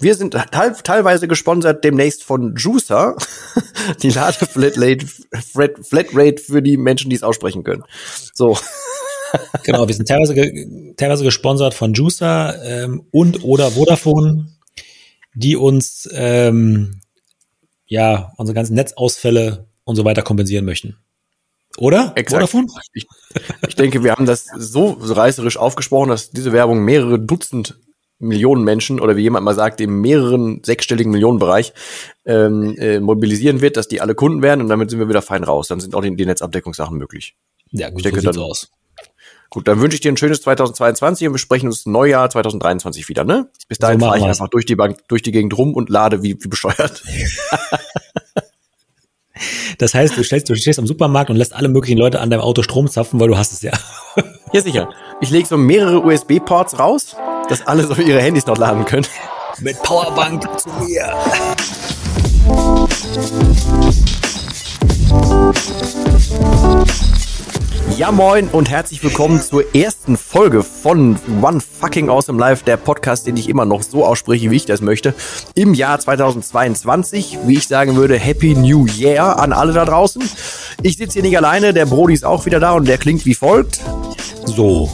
Wir sind teilweise gesponsert demnächst von Juicer, die Ladeflatrate Flatrate für die Menschen, die es aussprechen können. So. genau, wir sind teilweise, ge teilweise gesponsert von Juicer ähm, und oder Vodafone, die uns ähm, ja unsere ganzen Netzausfälle und so weiter kompensieren möchten. Oder? Exakt. Vodafone? Ich, ich denke, wir haben das so reißerisch aufgesprochen, dass diese Werbung mehrere Dutzend Millionen Menschen oder wie jemand mal sagt, im mehreren sechsstelligen Millionenbereich ähm, äh, mobilisieren wird, dass die alle Kunden werden und damit sind wir wieder fein raus. Dann sind auch die, die Netzabdeckungssachen möglich. Ja, gut, ich denke, so dann, aus. Gut, dann wünsche ich dir ein schönes 2022 und wir sprechen uns Neujahr 2023 wieder, ne? Bis dahin so fahre ich einfach durch die Bank, durch die Gegend rum und lade wie, wie bescheuert. das heißt, du stellst, du stehst am Supermarkt und lässt alle möglichen Leute an deinem Auto Strom zapfen, weil du hast es ja. ja, sicher. Ich lege so mehrere USB-Ports raus dass alle so ihre Handys noch laden können. Mit Powerbank zu mir. Ja moin und herzlich willkommen zur ersten Folge von One Fucking Awesome Life, der Podcast, den ich immer noch so ausspreche, wie ich das möchte, im Jahr 2022. Wie ich sagen würde, Happy New Year an alle da draußen. Ich sitze hier nicht alleine, der Brody ist auch wieder da und der klingt wie folgt. So.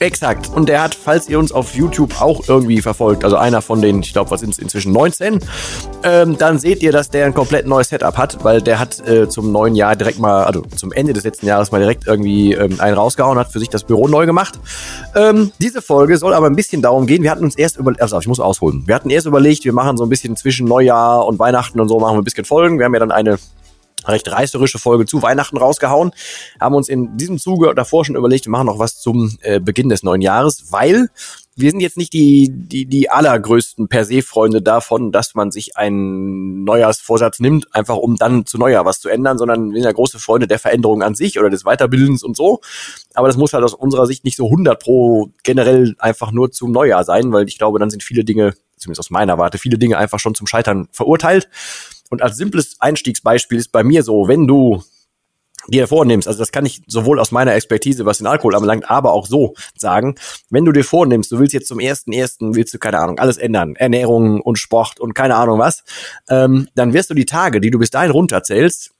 Exakt. Und der hat, falls ihr uns auf YouTube auch irgendwie verfolgt, also einer von den, ich glaube, was sind es inzwischen 19, ähm, dann seht ihr, dass der ein komplett neues Setup hat, weil der hat äh, zum neuen Jahr direkt mal, also zum Ende des letzten Jahres mal direkt irgendwie ähm, einen rausgehauen, hat für sich das Büro neu gemacht. Ähm, diese Folge soll aber ein bisschen darum gehen. Wir hatten uns erst über, also ich muss ausholen. Wir hatten erst überlegt, wir machen so ein bisschen zwischen Neujahr und Weihnachten und so machen wir ein bisschen Folgen. Wir haben ja dann eine recht reißerische Folge zu Weihnachten rausgehauen. Haben uns in diesem Zuge davor schon überlegt, wir machen noch was zum äh, Beginn des neuen Jahres, weil wir sind jetzt nicht die, die, die allergrößten per se Freunde davon, dass man sich einen Neujahrsvorsatz nimmt, einfach um dann zu Neujahr was zu ändern, sondern wir sind ja große Freunde der Veränderung an sich oder des Weiterbildens und so. Aber das muss halt aus unserer Sicht nicht so 100 pro generell einfach nur zum Neujahr sein, weil ich glaube, dann sind viele Dinge, zumindest aus meiner Warte, viele Dinge einfach schon zum Scheitern verurteilt. Und als simples Einstiegsbeispiel ist bei mir so, wenn du dir vornimmst, also das kann ich sowohl aus meiner Expertise, was den Alkohol anbelangt, aber auch so sagen, wenn du dir vornimmst, du willst jetzt zum ersten ersten, willst du, keine Ahnung, alles ändern, Ernährung und Sport und keine Ahnung was, ähm, dann wirst du die Tage, die du bis dahin runterzählst,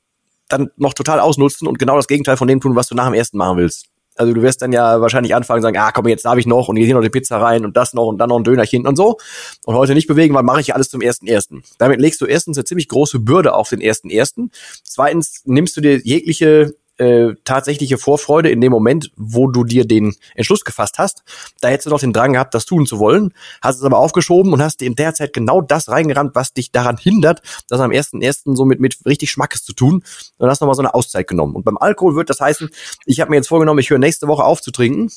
dann noch total ausnutzen und genau das Gegenteil von dem tun, was du nach dem ersten machen willst. Also du wirst dann ja wahrscheinlich anfangen sagen, ah komm, jetzt darf ich noch und hier noch die Pizza rein und das noch und dann noch ein Dönerchen und so. Und heute nicht bewegen, weil mache ich alles zum ersten ersten. Damit legst du erstens eine ziemlich große Bürde auf den ersten ersten. Zweitens nimmst du dir jegliche äh, tatsächliche Vorfreude in dem Moment, wo du dir den Entschluss gefasst hast. Da hättest du noch den Drang gehabt, das tun zu wollen, hast es aber aufgeschoben und hast dir in der Zeit genau das reingerammt, was dich daran hindert, das am ersten ersten so mit, mit richtig Schmackes zu tun. Und hast nochmal so eine Auszeit genommen. Und beim Alkohol wird das heißen, ich habe mir jetzt vorgenommen, ich höre nächste Woche auf zu trinken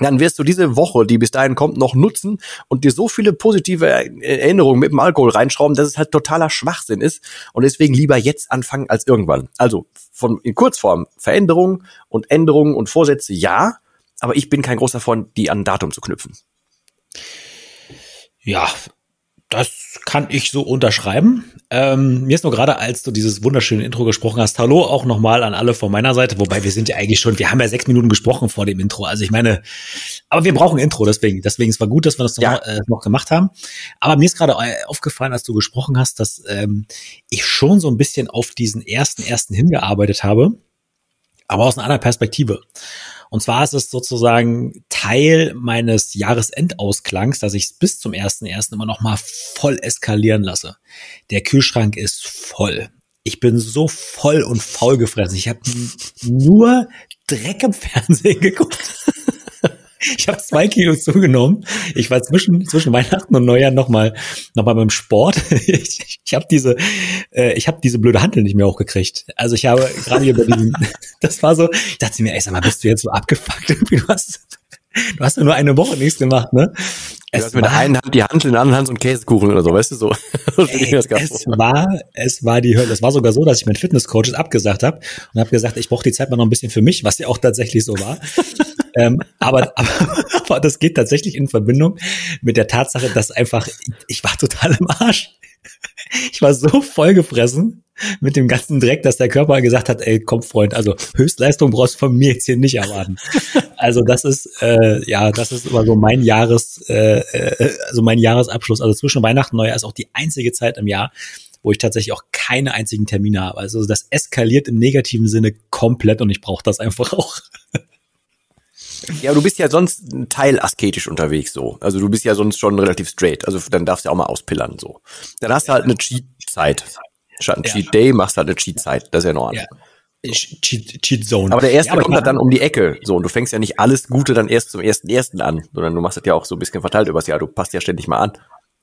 dann wirst du diese Woche, die bis dahin kommt, noch nutzen und dir so viele positive Erinnerungen mit dem Alkohol reinschrauben, dass es halt totaler Schwachsinn ist und deswegen lieber jetzt anfangen als irgendwann. Also von in Kurzform Veränderungen und Änderungen und Vorsätze ja, aber ich bin kein großer Freund, die an ein Datum zu knüpfen. Ja, das kann ich so unterschreiben. Ähm, mir ist nur gerade, als du dieses wunderschöne Intro gesprochen hast, hallo auch nochmal an alle von meiner Seite, wobei wir sind ja eigentlich schon, wir haben ja sechs Minuten gesprochen vor dem Intro. Also ich meine, aber wir brauchen Intro, deswegen. Deswegen es war gut, dass wir das ja. noch, äh, noch gemacht haben. Aber mir ist gerade äh, aufgefallen, als du gesprochen hast, dass ähm, ich schon so ein bisschen auf diesen ersten ersten hingearbeitet habe, aber aus einer anderen Perspektive. Und zwar ist es sozusagen Teil meines Jahresendausklangs, dass ich es bis zum ersten ersten immer noch mal voll eskalieren lasse. Der Kühlschrank ist voll. Ich bin so voll und faul gefressen. Ich habe nur Dreck im Fernsehen geguckt. Ich habe zwei Kilo zugenommen. Ich war zwischen, zwischen Weihnachten und Neujahr nochmal noch mal beim Sport. Ich, ich habe diese, äh, ich habe diese blöde Handel nicht mehr hochgekriegt. Also ich habe gerade über diesen, das war so, ich dachte mir, ey, sag mal, bist du jetzt so abgefuckt? Du hast, du hast ja nur eine Woche nichts gemacht, ne? Es du hast mit der einen Hand die Handel, in der anderen Hand so ein Käsekuchen oder so, weißt du so. Ey, es war, es war die Hölle. Es war sogar so, dass ich meinen Fitnesscoaches abgesagt habe und habe gesagt, ich brauche die Zeit mal noch ein bisschen für mich, was ja auch tatsächlich so war ähm, aber, aber, aber das geht tatsächlich in Verbindung mit der Tatsache, dass einfach, ich war total im Arsch. Ich war so vollgefressen mit dem ganzen Dreck, dass der Körper gesagt hat, ey, komm Freund, also Höchstleistung brauchst du von mir jetzt hier nicht erwarten. Also das ist äh, ja, das ist immer so mein Jahres, äh, äh, also mein Jahresabschluss. Also zwischen Weihnachten und Neujahr ist auch die einzige Zeit im Jahr, wo ich tatsächlich auch keine einzigen Termine habe. Also das eskaliert im negativen Sinne komplett und ich brauche das einfach auch. Ja, du bist ja sonst teilasketisch unterwegs so. Also du bist ja sonst schon relativ straight. Also dann darfst du ja auch mal auspillern so. Dann hast du halt eine Cheat-Zeit. Statt ein ja. Cheat Day machst du halt eine Cheat Zeit. Das ist ja in Ordnung. Ja. Cheat, Cheat Zone. Aber der erste ja, kommt halt dann um die Ecke. So, und du fängst ja nicht alles Gute dann erst zum ersten ersten an, sondern du machst das ja auch so ein bisschen verteilt übers Jahr. Du passt ja ständig mal an.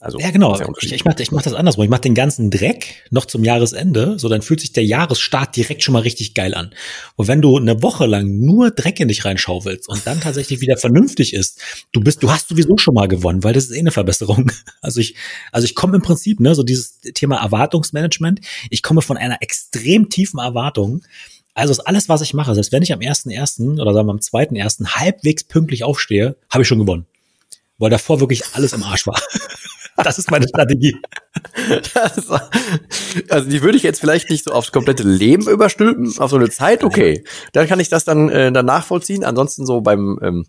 Also, ja, genau. Ja ich, ich mache ich mach das andersrum. Ich mache den ganzen Dreck noch zum Jahresende, so dann fühlt sich der Jahresstart direkt schon mal richtig geil an. Und wenn du eine Woche lang nur Dreck in dich reinschaufelst und dann tatsächlich wieder vernünftig ist, du bist, du hast sowieso schon mal gewonnen, weil das ist eh eine Verbesserung. Also ich, also ich komme im Prinzip, ne, so dieses Thema Erwartungsmanagement, ich komme von einer extrem tiefen Erwartung. Also ist alles, was ich mache, selbst wenn ich am ersten ersten oder sagen wir am zweiten ersten halbwegs pünktlich aufstehe, habe ich schon gewonnen. Weil davor wirklich alles im Arsch war. Das ist meine Strategie. also die würde ich jetzt vielleicht nicht so aufs komplette Leben überstülpen, auf so eine Zeit, okay. Dann kann ich das dann, äh, dann nachvollziehen. Ansonsten so beim, ähm,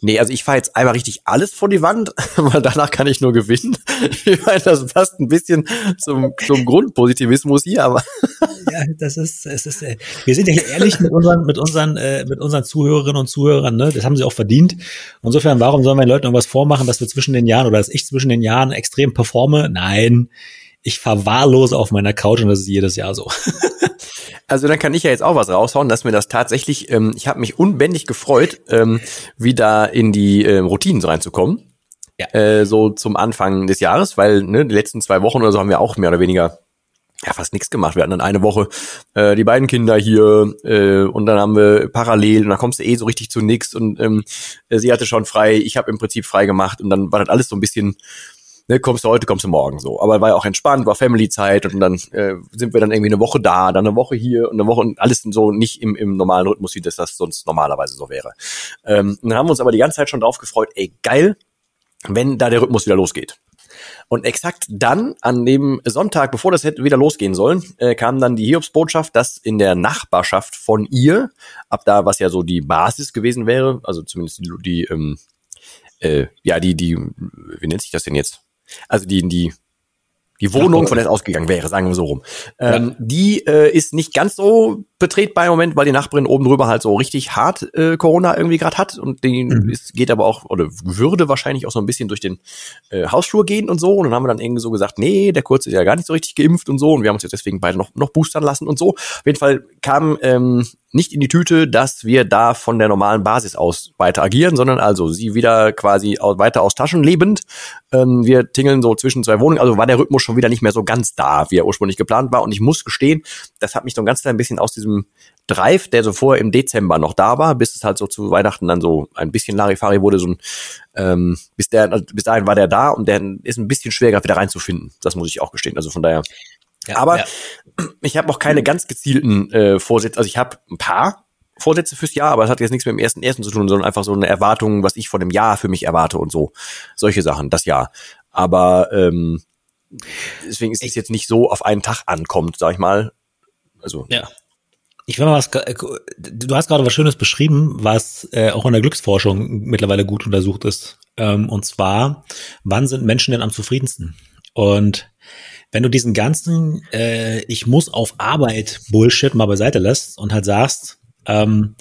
nee, also ich fahre jetzt einmal richtig alles vor die Wand, weil danach kann ich nur gewinnen. Ich meine, das passt ein bisschen zum, zum Grundpositivismus hier, aber. ja, das ist, es ist, äh, wir sind ja hier ehrlich mit unseren, mit unseren, äh, mit unseren Zuhörerinnen und Zuhörern, ne? Das haben sie auch verdient. Insofern, warum sollen wir den Leuten irgendwas vormachen, dass wir zwischen den Jahren oder dass ich zwischen den Jahren extrem performe? Nein ich verwahrlose auf meiner Couch und das ist jedes Jahr so. Also dann kann ich ja jetzt auch was raushauen, dass mir das tatsächlich, ähm, ich habe mich unbändig gefreut, ähm, wieder in die ähm, Routinen reinzukommen. Ja. Äh, so zum Anfang des Jahres, weil ne, die letzten zwei Wochen oder so haben wir auch mehr oder weniger ja fast nichts gemacht. Wir hatten dann eine Woche äh, die beiden Kinder hier äh, und dann haben wir parallel und dann kommst du eh so richtig zu nix und ähm, sie hatte schon frei, ich habe im Prinzip frei gemacht und dann war das alles so ein bisschen ne, kommst du heute, kommst du morgen so. Aber war ja auch entspannt, war Family-Zeit und dann äh, sind wir dann irgendwie eine Woche da, dann eine Woche hier und eine Woche und alles so nicht im, im normalen Rhythmus, wie das, das sonst normalerweise so wäre. Ähm, dann haben wir uns aber die ganze Zeit schon drauf gefreut, ey, geil, wenn da der Rhythmus wieder losgeht. Und exakt dann, an dem Sonntag, bevor das hätte wieder losgehen sollen, äh, kam dann die Hiobsbotschaft, dass in der Nachbarschaft von ihr, ab da, was ja so die Basis gewesen wäre, also zumindest die, die ähm, äh, ja, die, die, wie nennt sich das denn jetzt? Also die, die, die Wohnung, von der es ausgegangen wäre, sagen wir so rum. Ähm, ja. Die äh, ist nicht ganz so betretbar im Moment, weil die Nachbarin oben drüber halt so richtig hart äh, Corona irgendwie gerade hat und die mhm. ist, geht aber auch oder würde wahrscheinlich auch so ein bisschen durch den äh, Hausflur gehen und so und dann haben wir dann irgendwie so gesagt, nee, der Kurz ist ja gar nicht so richtig geimpft und so und wir haben uns jetzt deswegen beide noch noch boostern lassen und so. Auf jeden Fall kam ähm, nicht in die Tüte, dass wir da von der normalen Basis aus weiter agieren, sondern also sie wieder quasi aus, weiter aus Taschen lebend. Ähm, wir tingeln so zwischen zwei Wohnungen, also war der Rhythmus schon wieder nicht mehr so ganz da, wie er ursprünglich geplant war. Und ich muss gestehen, das hat mich so ein ganz klein bisschen aus diesem Drive, der so vorher im Dezember noch da war, bis es halt so zu Weihnachten dann so ein bisschen Larifari wurde, so ein, ähm, bis der, bis dahin war der da und der ist ein bisschen schwieriger wieder reinzufinden. Das muss ich auch gestehen. Also von daher ja, Aber ja. ich habe auch keine ganz gezielten äh, Vorsätze. Also ich habe ein paar Vorsätze fürs Jahr, aber es hat jetzt nichts mit dem ersten ersten zu tun, sondern einfach so eine Erwartung, was ich von dem Jahr für mich erwarte und so. Solche Sachen, das Jahr. Aber ähm, deswegen ist es jetzt nicht so auf einen Tag ankommt, sag ich mal. Also ja. Ich will mal was, äh, du hast gerade was Schönes beschrieben, was äh, auch in der Glücksforschung mittlerweile gut untersucht ist. Ähm, und zwar, wann sind Menschen denn am zufriedensten? Und wenn du diesen ganzen äh, Ich muss auf Arbeit Bullshit mal beiseite lässt und halt sagst, ähm,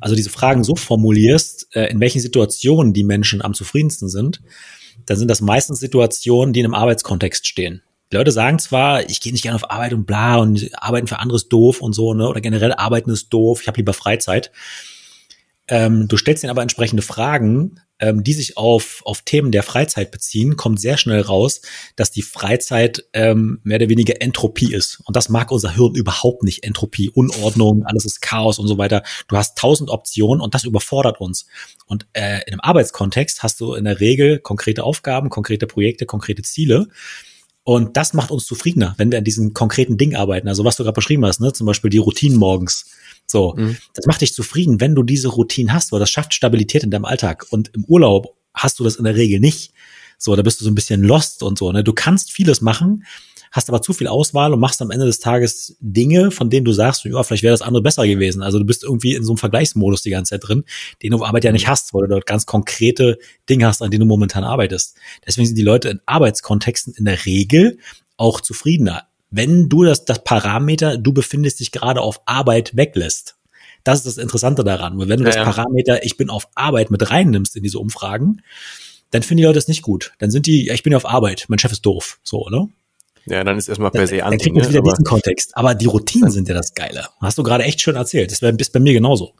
also diese Fragen so formulierst, äh, in welchen Situationen die Menschen am zufriedensten sind, dann sind das meistens Situationen, die in einem Arbeitskontext stehen. Die Leute sagen zwar, ich gehe nicht gerne auf Arbeit und bla und arbeiten für anderes doof und so, ne? Oder generell arbeiten ist doof, ich habe lieber Freizeit. Ähm, du stellst ihnen aber entsprechende Fragen, ähm, die sich auf, auf Themen der Freizeit beziehen, kommt sehr schnell raus, dass die Freizeit ähm, mehr oder weniger Entropie ist. Und das mag unser Hirn überhaupt nicht. Entropie, Unordnung, alles ist Chaos und so weiter. Du hast tausend Optionen und das überfordert uns. Und äh, in einem Arbeitskontext hast du in der Regel konkrete Aufgaben, konkrete Projekte, konkrete Ziele. Und das macht uns zufriedener, wenn wir an diesen konkreten Dingen arbeiten. Also was du gerade beschrieben hast, ne? zum Beispiel die Routinen morgens. So, mhm. das macht dich zufrieden, wenn du diese Routinen hast, weil das schafft Stabilität in deinem Alltag. Und im Urlaub hast du das in der Regel nicht. So, da bist du so ein bisschen lost und so. Ne? Du kannst vieles machen, hast aber zu viel Auswahl und machst am Ende des Tages Dinge, von denen du sagst, ja, vielleicht wäre das andere besser gewesen. Also du bist irgendwie in so einem Vergleichsmodus die ganze Zeit drin, den du auf Arbeit ja nicht hast, weil du dort ganz konkrete Dinge hast, an denen du momentan arbeitest. Deswegen sind die Leute in Arbeitskontexten in der Regel auch zufriedener. Wenn du das, das Parameter, du befindest dich gerade auf Arbeit weglässt. Das ist das Interessante daran. Weil wenn du ja, das Parameter, ich bin auf Arbeit mit reinnimmst in diese Umfragen, dann finden die Leute das nicht gut. Dann sind die, ja, ich bin ja auf Arbeit, mein Chef ist doof, so, ne? Ja, dann ist erstmal per se an. Dann kriegt man ne? wieder diesen Kontext. Aber die Routinen sind ja das Geile. Hast du gerade echt schön erzählt. Das wäre bis bei mir genauso.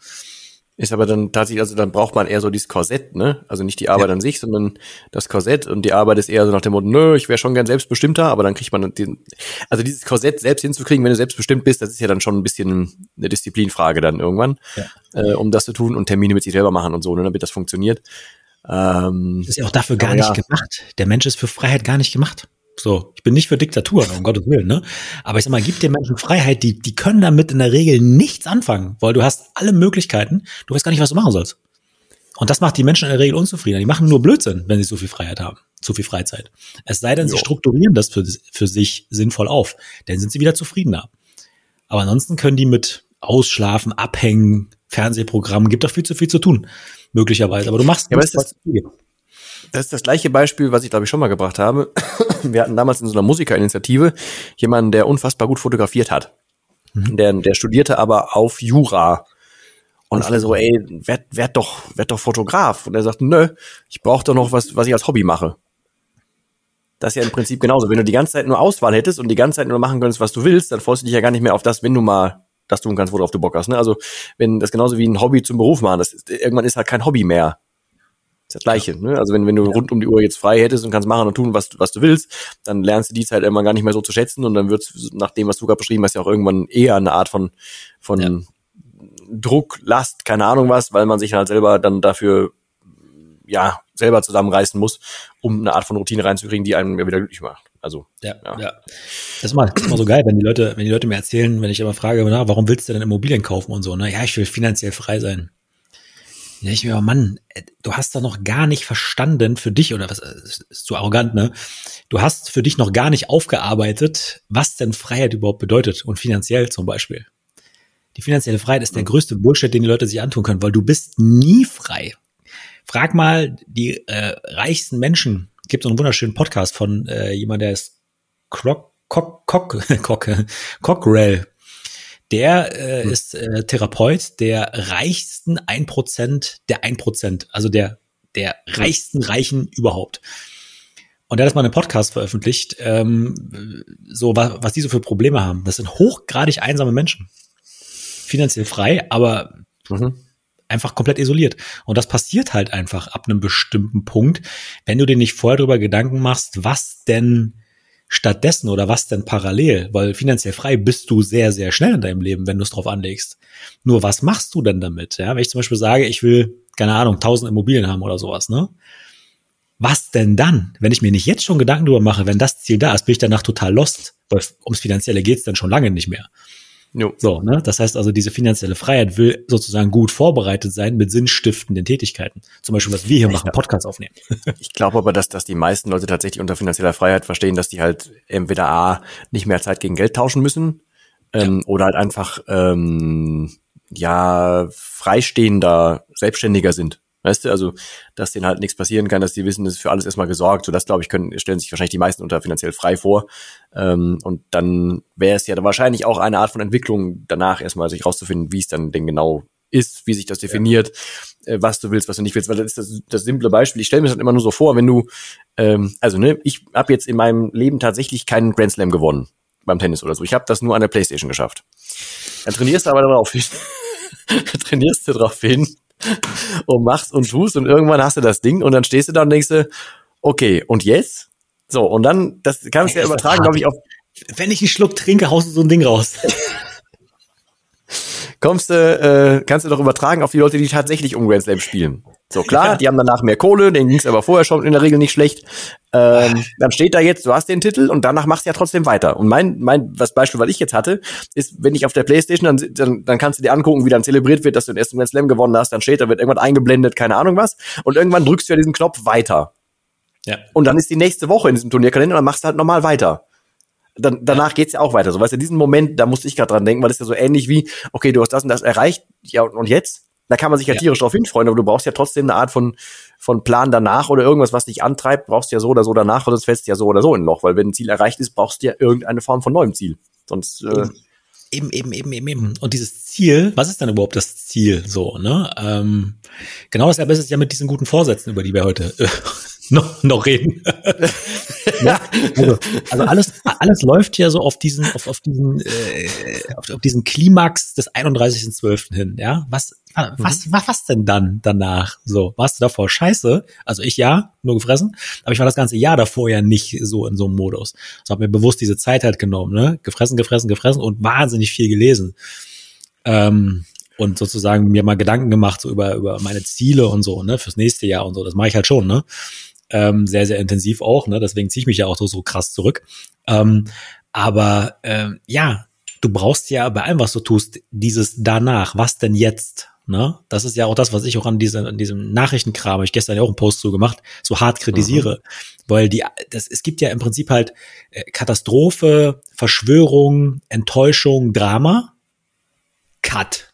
Ist aber dann tatsächlich, also dann braucht man eher so dieses Korsett, ne? Also nicht die Arbeit ja. an sich, sondern das Korsett und die Arbeit ist eher so nach dem Motto, nö, ich wäre schon gern selbstbestimmter, aber dann kriegt man den, also dieses Korsett selbst hinzukriegen, wenn du selbstbestimmt bist, das ist ja dann schon ein bisschen eine Disziplinfrage dann irgendwann, ja. äh, um das zu tun und Termine mit sich selber machen und so, ne, damit das funktioniert. Ähm, das ist ja auch dafür gar nicht ja. gemacht. Der Mensch ist für Freiheit gar nicht gemacht. So, ich bin nicht für Diktatur, um Gottes Willen, ne? Aber ich sag mal, gib den Menschen Freiheit, die, die können damit in der Regel nichts anfangen, weil du hast alle Möglichkeiten, du weißt gar nicht, was du machen sollst. Und das macht die Menschen in der Regel unzufrieden. Die machen nur Blödsinn, wenn sie so viel Freiheit haben, so viel Freizeit. Es sei denn, jo. sie strukturieren das für, für sich sinnvoll auf, dann sind sie wieder zufriedener. Aber ansonsten können die mit Ausschlafen, Abhängen, Fernsehprogrammen, gibt doch viel zu viel zu tun, möglicherweise. Aber du machst ja, aber das, das ist das gleiche Beispiel, was ich glaube ich schon mal gebracht habe. Wir hatten damals in so einer Musikerinitiative jemanden, der unfassbar gut fotografiert hat. Mhm. Der, der studierte aber auf Jura. Und alle so, ey, werd, werd doch, werd doch Fotograf. Und er sagt, nö, ich brauche doch noch was, was ich als Hobby mache. Das ist ja im Prinzip genauso. Wenn du die ganze Zeit nur Auswahl hättest und die ganze Zeit nur machen könntest, was du willst, dann freust du dich ja gar nicht mehr auf das, wenn du mal das tun kannst, worauf du Bock hast. Ne? Also wenn das genauso wie ein Hobby zum Beruf machen, das ist, irgendwann ist halt kein Hobby mehr. Ist das Gleiche. Ne? Also wenn, wenn du ja. rund um die Uhr jetzt frei hättest und kannst machen und tun, was, was du willst, dann lernst du die Zeit irgendwann gar nicht mehr so zu schätzen und dann wird nach dem, was du gerade beschrieben hast, ja auch irgendwann eher eine Art von, von ja. Druck, Last, keine Ahnung was, weil man sich halt selber dann dafür ja selber zusammenreißen muss, um eine Art von Routine reinzukriegen, die einem ja wieder glücklich macht. Also ja, ja. ja. Das ist mal, das ist mal so geil, wenn die Leute, wenn die Leute mir erzählen, wenn ich immer frage, na, warum willst du denn Immobilien kaufen und so, ne? Ja, ich will finanziell frei sein. Ja, ich mir, Mann, äh, du hast doch noch gar nicht verstanden für dich, oder was, äh, ist zu arrogant, ne? Du hast für dich noch gar nicht aufgearbeitet, was denn Freiheit überhaupt bedeutet und finanziell zum Beispiel. Die finanzielle Freiheit ist der größte Bullshit, den die Leute sich antun können, weil du bist nie frei. Frag mal die äh, reichsten Menschen. Gibt so einen wunderschönen Podcast von äh, jemand, der ist Croc, Cock, Cock, Cock, Cockrell der äh, hm. ist äh, Therapeut der reichsten 1% der 1%, also der, der reichsten Reichen überhaupt. Und der hat das mal einen Podcast veröffentlicht, ähm, so was, was die so für Probleme haben. Das sind hochgradig einsame Menschen. Finanziell frei, aber mhm. einfach komplett isoliert. Und das passiert halt einfach ab einem bestimmten Punkt, wenn du dir nicht vorher darüber Gedanken machst, was denn stattdessen oder was denn parallel? Weil finanziell frei bist du sehr, sehr schnell in deinem Leben, wenn du es drauf anlegst. Nur was machst du denn damit? Ja, wenn ich zum Beispiel sage, ich will, keine Ahnung, tausend Immobilien haben oder sowas, ne? Was denn dann? Wenn ich mir nicht jetzt schon Gedanken darüber mache, wenn das Ziel da ist, bin ich danach total lost, weil ums Finanzielle geht's dann schon lange nicht mehr. Jo. So, ne? Das heißt also, diese finanzielle Freiheit will sozusagen gut vorbereitet sein mit sinnstiftenden Tätigkeiten. Zum Beispiel, was wir hier ich machen, Podcast aufnehmen. ich glaube aber, dass, dass die meisten Leute tatsächlich unter finanzieller Freiheit verstehen, dass die halt entweder A, nicht mehr Zeit gegen Geld tauschen müssen, ähm, ja. oder halt einfach ähm, ja freistehender, selbstständiger sind. Weißt du, also, dass denen halt nichts passieren kann, dass die wissen, das ist für alles erstmal gesorgt. So, das, glaube ich, können, stellen sich wahrscheinlich die meisten unter finanziell frei vor. Ähm, und dann wäre es ja wahrscheinlich auch eine Art von Entwicklung danach erstmal sich rauszufinden, wie es dann denn genau ist, wie sich das definiert, ja. äh, was du willst, was du nicht willst. Weil das ist das, das simple Beispiel. Ich stelle mir das halt immer nur so vor, wenn du, ähm, also ne, ich habe jetzt in meinem Leben tatsächlich keinen Grand Slam gewonnen beim Tennis oder so. Ich habe das nur an der Playstation geschafft. Dann trainierst du aber darauf hin. trainierst du darauf hin, und machst und tust und irgendwann hast du das Ding und dann stehst du da und denkst du, okay, und jetzt? So, und dann, das kannst du ja übertragen, glaube ich, auf. Wenn ich einen Schluck trinke, haust du so ein Ding raus. Kommst du, äh, kannst du doch übertragen auf die Leute, die tatsächlich um Grand Slam spielen. So klar, ja. die haben danach mehr Kohle, denen ging's aber vorher schon in der Regel nicht schlecht. Ähm, dann steht da jetzt, du hast den Titel und danach machst du ja trotzdem weiter. Und mein, mein, was Beispiel, was ich jetzt hatte, ist, wenn ich auf der Playstation, dann, dann, dann kannst du dir angucken, wie dann zelebriert wird, dass du den ersten Grand Slam gewonnen hast, dann steht, da wird irgendwann eingeblendet, keine Ahnung was. Und irgendwann drückst du ja diesen Knopf weiter. Ja. Und dann ist die nächste Woche in diesem Turnierkalender und dann machst du halt nochmal weiter. dann, danach geht's ja auch weiter. So, weißt du, diesen Moment, da musste ich gerade dran denken, weil das ist ja so ähnlich wie, okay, du hast das und das erreicht, ja, und jetzt? Da kann man sich ja, ja. tierisch drauf hinfreuen, aber du brauchst ja trotzdem eine Art von, von Plan danach oder irgendwas, was dich antreibt, brauchst du ja so oder so danach, oder sonst fällst du ja so oder so in ein Loch, weil wenn ein Ziel erreicht ist, brauchst du ja irgendeine Form von neuem Ziel. Sonst, äh, Eben, eben, eben, eben, eben. Und dieses Ziel, was ist dann überhaupt das Ziel so, ne? Ähm, genau dasselbe ist es ja mit diesen guten Vorsätzen, über die wir heute äh, noch, noch reden. ja, also, also alles, alles läuft ja so auf diesen, auf, auf diesen, äh, auf, auf diesen Klimax des 31.12. hin, ja? Was, was, mhm. was, was denn dann danach? So, warst du davor scheiße? Also ich ja, nur gefressen, aber ich war das ganze Jahr davor ja nicht so in so einem Modus. So habe mir bewusst diese Zeit halt genommen, ne? Gefressen, gefressen, gefressen und wahnsinnig viel gelesen. Ähm, und sozusagen mir mal Gedanken gemacht so über, über meine Ziele und so, ne, fürs nächste Jahr und so. Das mache ich halt schon, ne? ähm, sehr, sehr intensiv auch, ne? deswegen ziehe ich mich ja auch so, so krass zurück. Ähm, aber ähm, ja, du brauchst ja bei allem, was du tust, dieses danach, was denn jetzt? Ne? Das ist ja auch das, was ich auch an, diese, an diesem Nachrichtenkram, habe ich gestern ja auch einen Post zu gemacht, so hart kritisiere. Mhm. Weil die, das, es gibt ja im Prinzip halt äh, Katastrophe, Verschwörung, Enttäuschung, Drama, Cut.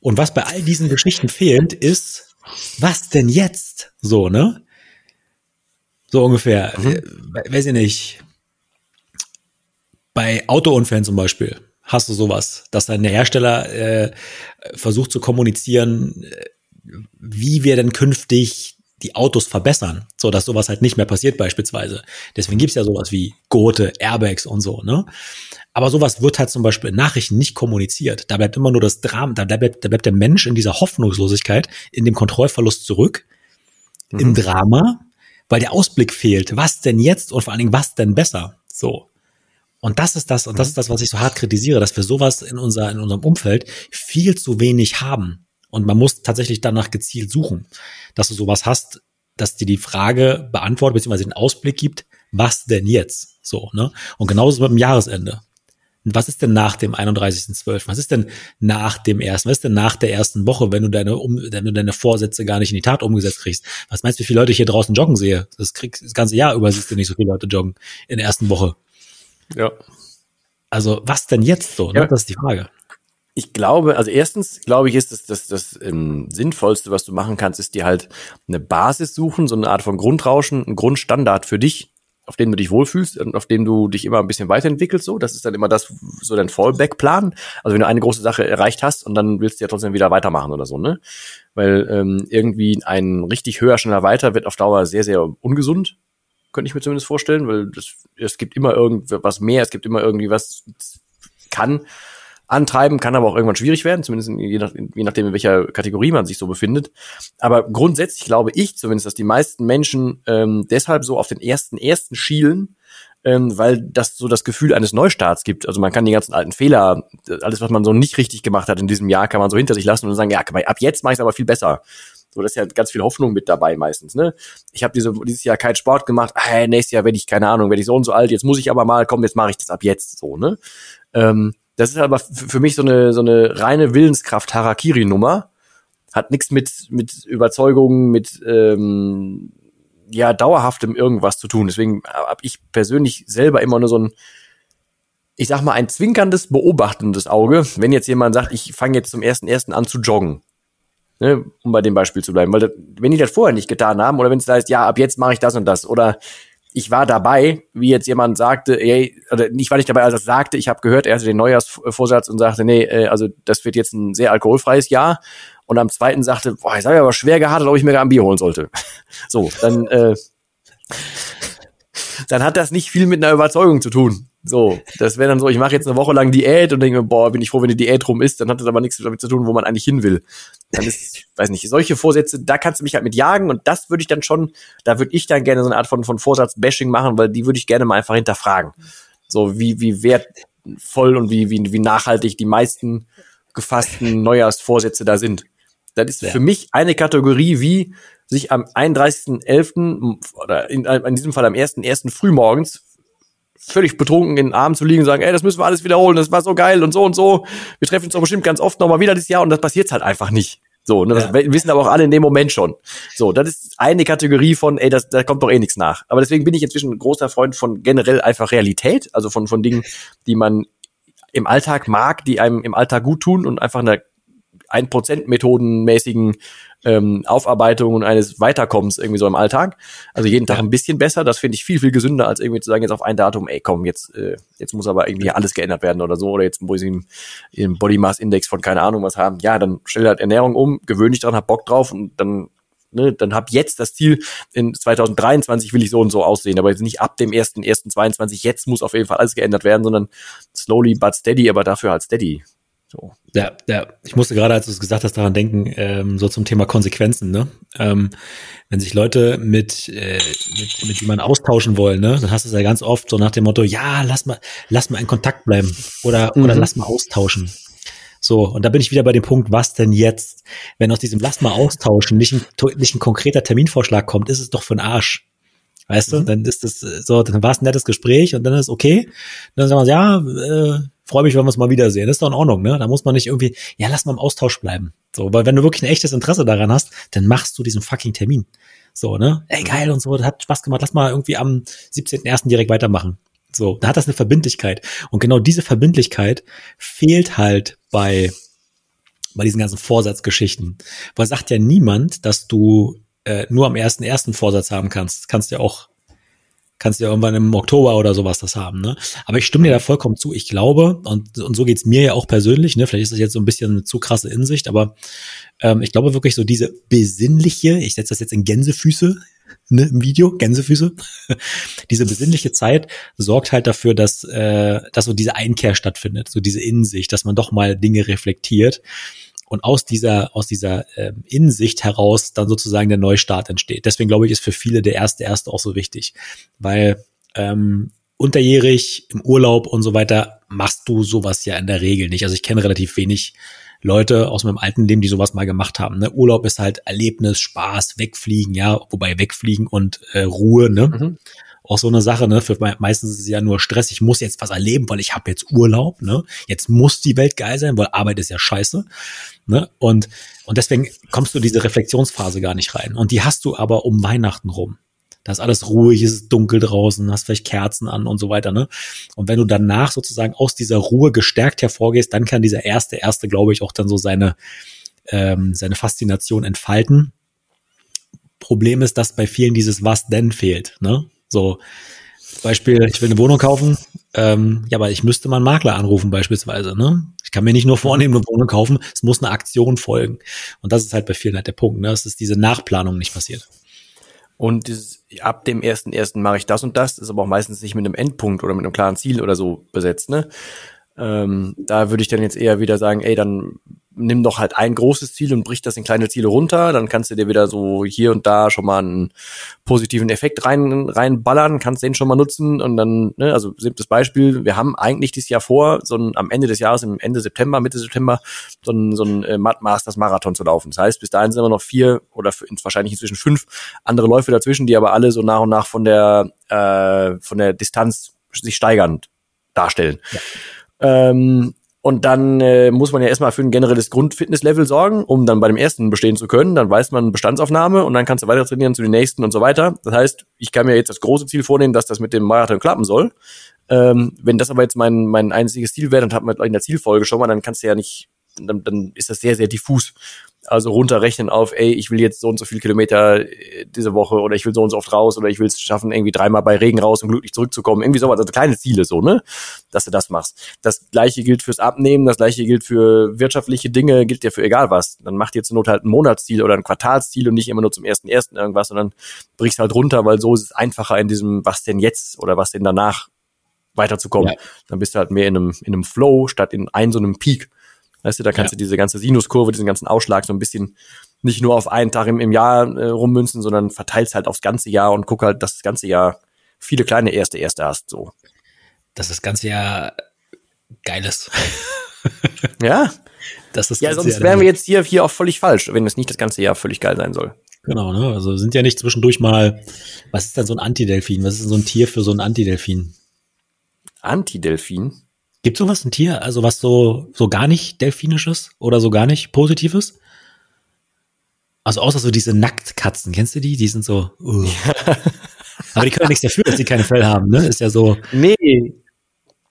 Und was bei all diesen Geschichten fehlt, ist, was denn jetzt? So, ne? So ungefähr. Mhm. Weiß ich nicht. Bei Autounfällen zum Beispiel hast du sowas, dass dann der Hersteller äh, versucht zu kommunizieren, äh, wie wir denn künftig die Autos verbessern, so dass sowas halt nicht mehr passiert beispielsweise. Deswegen gibt's ja sowas wie Gurte, Airbags und so, ne? Aber sowas wird halt zum Beispiel in Nachrichten nicht kommuniziert. Da bleibt immer nur das Drama, da bleibt, da bleibt der Mensch in dieser Hoffnungslosigkeit, in dem Kontrollverlust zurück, mhm. im Drama weil der Ausblick fehlt. Was denn jetzt und vor allen Dingen, was denn besser? So. Und das ist das, und das ist das, was ich so hart kritisiere, dass wir sowas in, unser, in unserem Umfeld viel zu wenig haben. Und man muss tatsächlich danach gezielt suchen, dass du sowas hast, dass dir die Frage beantwortet, beziehungsweise den Ausblick gibt, was denn jetzt? So, ne? Und genauso mit dem Jahresende was ist denn nach dem 31.12.? Was ist denn nach dem ersten? Was ist denn nach der ersten Woche, wenn du deine, um, wenn du deine Vorsätze gar nicht in die Tat umgesetzt kriegst? Was meinst du, wie viele Leute ich hier draußen joggen sehe? Das kriegst das ganze Jahr über siehst du nicht so viele Leute joggen in der ersten Woche. Ja. Also, was denn jetzt so? Ne? Ja. Das ist die Frage. Ich glaube, also erstens glaube ich, ist das, das, das ähm, Sinnvollste, was du machen kannst, ist dir halt eine Basis suchen, so eine Art von Grundrauschen, ein Grundstandard für dich, auf dem du dich wohlfühlst und auf dem du dich immer ein bisschen weiterentwickelst. So, das ist dann immer das, so dein Fallback-Plan. Also wenn du eine große Sache erreicht hast und dann willst du ja trotzdem wieder weitermachen oder so, ne? Weil ähm, irgendwie ein richtig höher, schneller weiter wird auf Dauer sehr, sehr ungesund, könnte ich mir zumindest vorstellen, weil das, es gibt immer irgendwas mehr, es gibt immer irgendwie was kann antreiben, kann aber auch irgendwann schwierig werden, zumindest je, nach, je nachdem, in welcher Kategorie man sich so befindet. Aber grundsätzlich glaube ich zumindest, dass die meisten Menschen ähm, deshalb so auf den ersten ersten schielen, ähm, weil das so das Gefühl eines Neustarts gibt. Also man kann die ganzen alten Fehler, alles, was man so nicht richtig gemacht hat in diesem Jahr, kann man so hinter sich lassen und sagen, ja, ab jetzt mache ich es aber viel besser. So, das ist ja ganz viel Hoffnung mit dabei meistens. Ne? Ich habe diese, dieses Jahr keinen Sport gemacht, hey, nächstes Jahr werde ich, keine Ahnung, werde ich so und so alt, jetzt muss ich aber mal, komm, jetzt mache ich das ab jetzt so, ne? Ähm, das ist aber für mich so eine, so eine reine Willenskraft-Harakiri-Nummer. Hat nichts mit, mit Überzeugungen, mit ähm, ja, dauerhaftem irgendwas zu tun. Deswegen habe ich persönlich selber immer nur so ein, ich sag mal, ein zwinkerndes, beobachtendes Auge, wenn jetzt jemand sagt, ich fange jetzt zum ersten ersten an zu joggen. Ne, um bei dem Beispiel zu bleiben. Weil das, wenn die das vorher nicht getan haben, oder wenn es da heißt, ja, ab jetzt mache ich das und das, oder ich war dabei, wie jetzt jemand sagte, ey, oder nicht war ich dabei, als er sagte, ich habe gehört, er hatte den Neujahrsvorsatz und sagte, nee, äh, also das wird jetzt ein sehr alkoholfreies Jahr. Und am zweiten sagte, boah, jetzt habe ich aber schwer gehabt, ob ich mir gar ein Bier holen sollte. so, dann, äh, dann hat das nicht viel mit einer Überzeugung zu tun. So, das wäre dann so, ich mache jetzt eine Woche lang Diät und denke mir, boah, bin ich froh, wenn die Diät rum ist, dann hat das aber nichts damit zu tun, wo man eigentlich hin will. Dann ist, weiß nicht, solche Vorsätze, da kannst du mich halt mit jagen und das würde ich dann schon, da würde ich dann gerne so eine Art von, von Vorsatz-Bashing machen, weil die würde ich gerne mal einfach hinterfragen. So, wie, wie wertvoll und wie, wie, wie nachhaltig die meisten gefassten Neujahrsvorsätze da sind. Das ist ja. für mich eine Kategorie wie sich am 31.11. oder in, in diesem Fall am 1.1. frühmorgens völlig betrunken in den Armen zu liegen und sagen, ey, das müssen wir alles wiederholen, das war so geil und so und so. Wir treffen uns doch bestimmt ganz oft nochmal wieder dieses Jahr und das passiert halt einfach nicht. So, ne, das wissen aber auch alle in dem Moment schon. So, das ist eine Kategorie von, ey, das, da kommt doch eh nichts nach. Aber deswegen bin ich inzwischen ein großer Freund von generell einfach Realität, also von, von Dingen, die man im Alltag mag, die einem im Alltag gut tun und einfach eine 1% methodenmäßigen ähm, Aufarbeitung eines Weiterkommens irgendwie so im Alltag. Also jeden Tag ein bisschen besser. Das finde ich viel, viel gesünder, als irgendwie zu sagen, jetzt auf ein Datum, ey, komm, jetzt, äh, jetzt muss aber irgendwie alles geändert werden oder so. Oder jetzt muss ich einen Body Mass Index von keine Ahnung was haben. Ja, dann stell halt Ernährung um, gewöhne dich dran, hab Bock drauf und dann Ne, dann hab jetzt das Ziel, in 2023 will ich so und so aussehen, aber jetzt nicht ab dem 1.1.22, jetzt muss auf jeden Fall alles geändert werden, sondern slowly but steady, aber dafür halt steady. So. Ja, ja. Ich musste gerade, als du es gesagt hast, daran denken, ähm, so zum Thema Konsequenzen, ne? Ähm, wenn sich Leute mit, äh, mit, mit jemandem austauschen wollen, ne, dann hast du es ja ganz oft so nach dem Motto, ja, lass mal, lass mal in Kontakt bleiben oder, mhm. oder lass mal austauschen. So, und da bin ich wieder bei dem Punkt, was denn jetzt? Wenn aus diesem Lass mal austauschen nicht ein, nicht ein konkreter Terminvorschlag kommt, ist es doch für den Arsch. Weißt mhm. du, dann ist das so, dann war es ein nettes Gespräch und dann ist okay. Dann sagen wir, ja, äh, freue mich, wenn wir uns mal wiedersehen. Das ist doch in Ordnung, ne? Da muss man nicht irgendwie, ja, lass mal im Austausch bleiben. So, weil wenn du wirklich ein echtes Interesse daran hast, dann machst du diesen fucking Termin. So, ne? Ey, geil und so, das hat Spaß gemacht, lass mal irgendwie am 17.01. direkt weitermachen. So, da hat das eine Verbindlichkeit. Und genau diese Verbindlichkeit fehlt halt bei, bei diesen ganzen Vorsatzgeschichten. Weil sagt ja niemand, dass du äh, nur am ersten ersten Vorsatz haben kannst. Kannst ja auch kannst ja irgendwann im Oktober oder sowas das haben, ne? Aber ich stimme dir da vollkommen zu. Ich glaube, und, und so geht's mir ja auch persönlich, ne? Vielleicht ist das jetzt so ein bisschen eine zu krasse Insicht, aber ähm, ich glaube wirklich so diese besinnliche, ich setze das jetzt in Gänsefüße, ne, im Video, Gänsefüße, diese besinnliche Zeit sorgt halt dafür, dass, äh, dass so diese Einkehr stattfindet, so diese Insicht, dass man doch mal Dinge reflektiert und aus dieser, aus dieser ähm, Innensicht heraus dann sozusagen der Neustart entsteht. Deswegen glaube ich, ist für viele der erste erste auch so wichtig, weil ähm, unterjährig im Urlaub und so weiter machst du sowas ja in der Regel nicht. Also ich kenne relativ wenig Leute aus meinem alten Leben, die sowas mal gemacht haben. Ne? Urlaub ist halt Erlebnis, Spaß, wegfliegen, ja, wobei wegfliegen und äh, Ruhe, ne? Mhm auch so eine Sache, ne? Für meistens ist es ja nur Stress, ich muss jetzt was erleben, weil ich habe jetzt Urlaub, ne? Jetzt muss die Welt geil sein, weil Arbeit ist ja scheiße. Ne? Und, und deswegen kommst du diese Reflexionsphase gar nicht rein. Und die hast du aber um Weihnachten rum. Da ist alles ruhig, es ist dunkel draußen, hast vielleicht Kerzen an und so weiter, ne? Und wenn du danach sozusagen aus dieser Ruhe gestärkt hervorgehst, dann kann dieser erste, erste, glaube ich, auch dann so seine, ähm, seine Faszination entfalten. Problem ist, dass bei vielen dieses Was denn fehlt, ne? So, Beispiel, ich will eine Wohnung kaufen, ähm, ja, aber ich müsste mal einen Makler anrufen beispielsweise. Ne? Ich kann mir nicht nur vornehmen, eine Wohnung kaufen, es muss eine Aktion folgen. Und das ist halt bei vielen halt der Punkt, ne? Ist diese Nachplanung nicht passiert. Und dieses, ab dem ersten ersten mache ich das und das, ist aber auch meistens nicht mit einem Endpunkt oder mit einem klaren Ziel oder so besetzt. Ne? Ähm, da würde ich dann jetzt eher wieder sagen, ey, dann nimm doch halt ein großes Ziel und brich das in kleine Ziele runter, dann kannst du dir wieder so hier und da schon mal einen positiven Effekt rein reinballern, kannst den schon mal nutzen und dann, ne, also siebtes Beispiel, wir haben eigentlich dieses Jahr vor, so ein, am Ende des Jahres, im Ende September, Mitte September, so ein, so ein äh, Masters Marathon zu laufen. Das heißt, bis dahin sind wir noch vier oder wahrscheinlich inzwischen fünf andere Läufe dazwischen, die aber alle so nach und nach von der äh, von der Distanz sich steigernd darstellen. Ja. Ähm, und dann äh, muss man ja erstmal für ein generelles Grundfitnesslevel sorgen, um dann bei dem ersten bestehen zu können. Dann weiß man Bestandsaufnahme und dann kannst du weiter trainieren zu den nächsten und so weiter. Das heißt, ich kann mir jetzt das große Ziel vornehmen, dass das mit dem Marathon klappen soll. Ähm, wenn das aber jetzt mein, mein einziges Ziel wäre, dann hat man in der Zielfolge schon mal, dann kannst du ja nicht, dann, dann ist das sehr, sehr diffus also runterrechnen auf, ey, ich will jetzt so und so viel Kilometer äh, diese Woche oder ich will so und so oft raus oder ich will es schaffen, irgendwie dreimal bei Regen raus und glücklich zurückzukommen. Irgendwie sowas, also kleine Ziele so, ne? Dass du das machst. Das gleiche gilt fürs Abnehmen, das gleiche gilt für wirtschaftliche Dinge, gilt ja für egal was. Dann macht ihr zur Not halt ein Monatsziel oder ein Quartalsziel und nicht immer nur zum ersten ersten irgendwas, sondern brichst halt runter, weil so ist es einfacher in diesem, was denn jetzt oder was denn danach weiterzukommen. Ja. Dann bist du halt mehr in einem, in einem Flow statt in einem so einem Peak. Weißt du, da kannst ja. du diese ganze Sinuskurve, diesen ganzen Ausschlag so ein bisschen nicht nur auf einen Tag im, im Jahr äh, rummünzen, sondern verteilst halt aufs ganze Jahr und guck halt, dass das ganze Jahr viele kleine erste erste hast, so. Dass das ganze Jahr geil ist. ja. Das ist ja, sonst wären wir jetzt hier, hier auch völlig falsch, wenn es nicht das ganze Jahr völlig geil sein soll. Genau, ne? Also sind ja nicht zwischendurch mal, was ist denn so ein Antidelfin? Was ist denn so ein Tier für so ein Antidelfin? Antidelfin? Gibt sowas ein Tier, also was so, so gar nicht delfinisches oder so gar nicht positives? Also außer so diese Nacktkatzen, kennst du die? Die sind so. Uh. Aber die können ja nichts dafür, dass sie keine Fell haben, ne? Ist ja so. Nee.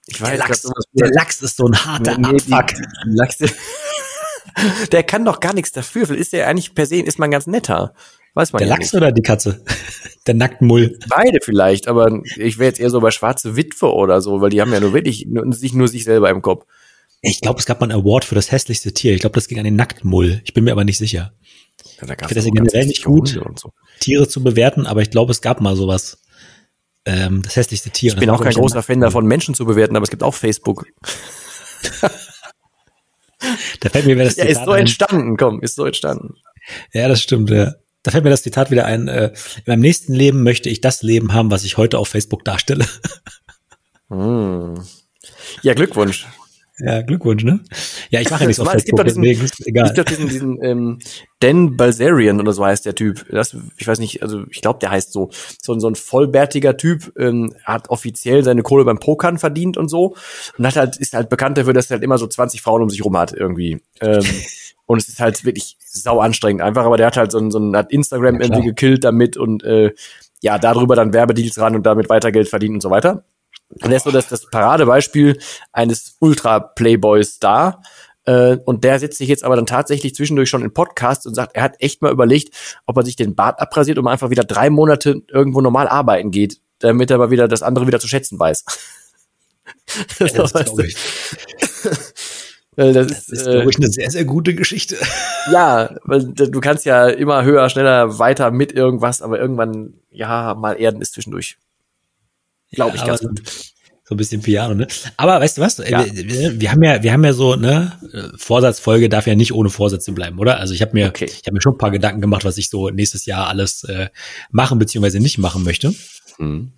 Ich weiß, der, Lachs, der Lachs ist so ein harter nee, Abfuck. Lachs, der kann doch gar nichts dafür. Ist der eigentlich per se, ist man ganz netter. Weiß man der ja Lachs nicht. oder die Katze? Der Nacktmull. Beide vielleicht, aber ich wäre jetzt eher so bei Schwarze Witwe oder so, weil die haben ja nur wirklich nur, sich nur sich selber im Kopf. Ich glaube, es gab mal einen Award für das hässlichste Tier. Ich glaube, das ging an den Nacktmull. Ich bin mir aber nicht sicher. Ja, ich finde das generell nicht gut, so. Tiere zu bewerten, aber ich glaube, es gab mal sowas. Ähm, das hässlichste Tier. Ich bin auch kein großer Fan davon, Menschen zu bewerten, aber es gibt auch Facebook. da fällt mir das Ja, ist so entstanden, komm, ist so entstanden. Ja, das stimmt, ja. Da fällt mir das Zitat wieder ein. Äh, in meinem nächsten Leben möchte ich das Leben haben, was ich heute auf Facebook darstelle. Hm. Ja, Glückwunsch. Ja, Glückwunsch, ne? Ja, ich mache ja nichts auf Facebook, diesen, deswegen ist egal. Ich glaube, diesen, diesen ähm, Dan Balzerian oder so heißt der Typ. Das, ich weiß nicht, also ich glaube, der heißt so. So, so ein vollbärtiger Typ, ähm, hat offiziell seine Kohle beim Pokern verdient und so. Und hat halt, ist halt bekannt dafür, dass er halt immer so 20 Frauen um sich rum hat, irgendwie. Ähm, und es ist halt wirklich sau anstrengend einfach, aber der hat halt so ein, so ein hat Instagram ja, irgendwie gekillt damit und äh, ja, darüber dann Werbedeals ran und damit weiter Geld verdienen und so weiter. Und er ist so das, das Paradebeispiel eines Ultra-Playboys da. Äh, und der setzt sich jetzt aber dann tatsächlich zwischendurch schon in Podcasts und sagt, er hat echt mal überlegt, ob er sich den Bart abrasiert und einfach wieder drei Monate irgendwo normal arbeiten geht, damit er aber wieder das andere wieder zu schätzen weiß. das, das glaube ich. das, das ist, ich, eine sehr, sehr gute Geschichte. Ja, weil du kannst ja immer höher, schneller, weiter mit irgendwas, aber irgendwann, ja, mal Erden ist zwischendurch. Glaube ich ja, ganz gut. So ein bisschen Piano, ne? Aber weißt du was? Ja. Wir, wir, haben ja, wir haben ja so, ne, Vorsatzfolge darf ja nicht ohne Vorsätze bleiben, oder? Also ich habe mir, okay. ich habe mir schon ein paar Gedanken gemacht, was ich so nächstes Jahr alles äh, machen beziehungsweise nicht machen möchte. Mhm.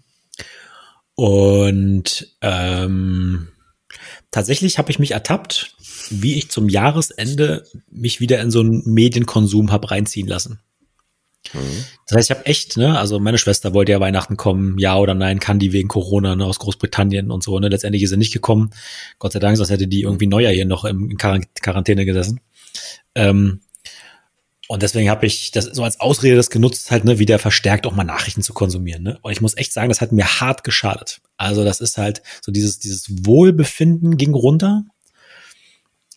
Und ähm, tatsächlich habe ich mich ertappt, wie ich zum Jahresende mich wieder in so einen Medienkonsum habe reinziehen lassen. Mhm. Das heißt, ich habe echt, ne, also meine Schwester wollte ja Weihnachten kommen, ja oder nein, kann die wegen Corona ne, aus Großbritannien und so, ne, letztendlich ist sie nicht gekommen. Gott sei Dank, sonst hätte die irgendwie Neujahr hier noch im, in Quarantäne gesessen. Ähm, und deswegen habe ich das so als Ausrede das genutzt, halt ne, wieder verstärkt auch mal Nachrichten zu konsumieren. Ne? Und ich muss echt sagen, das hat mir hart geschadet. Also das ist halt so dieses dieses Wohlbefinden ging runter.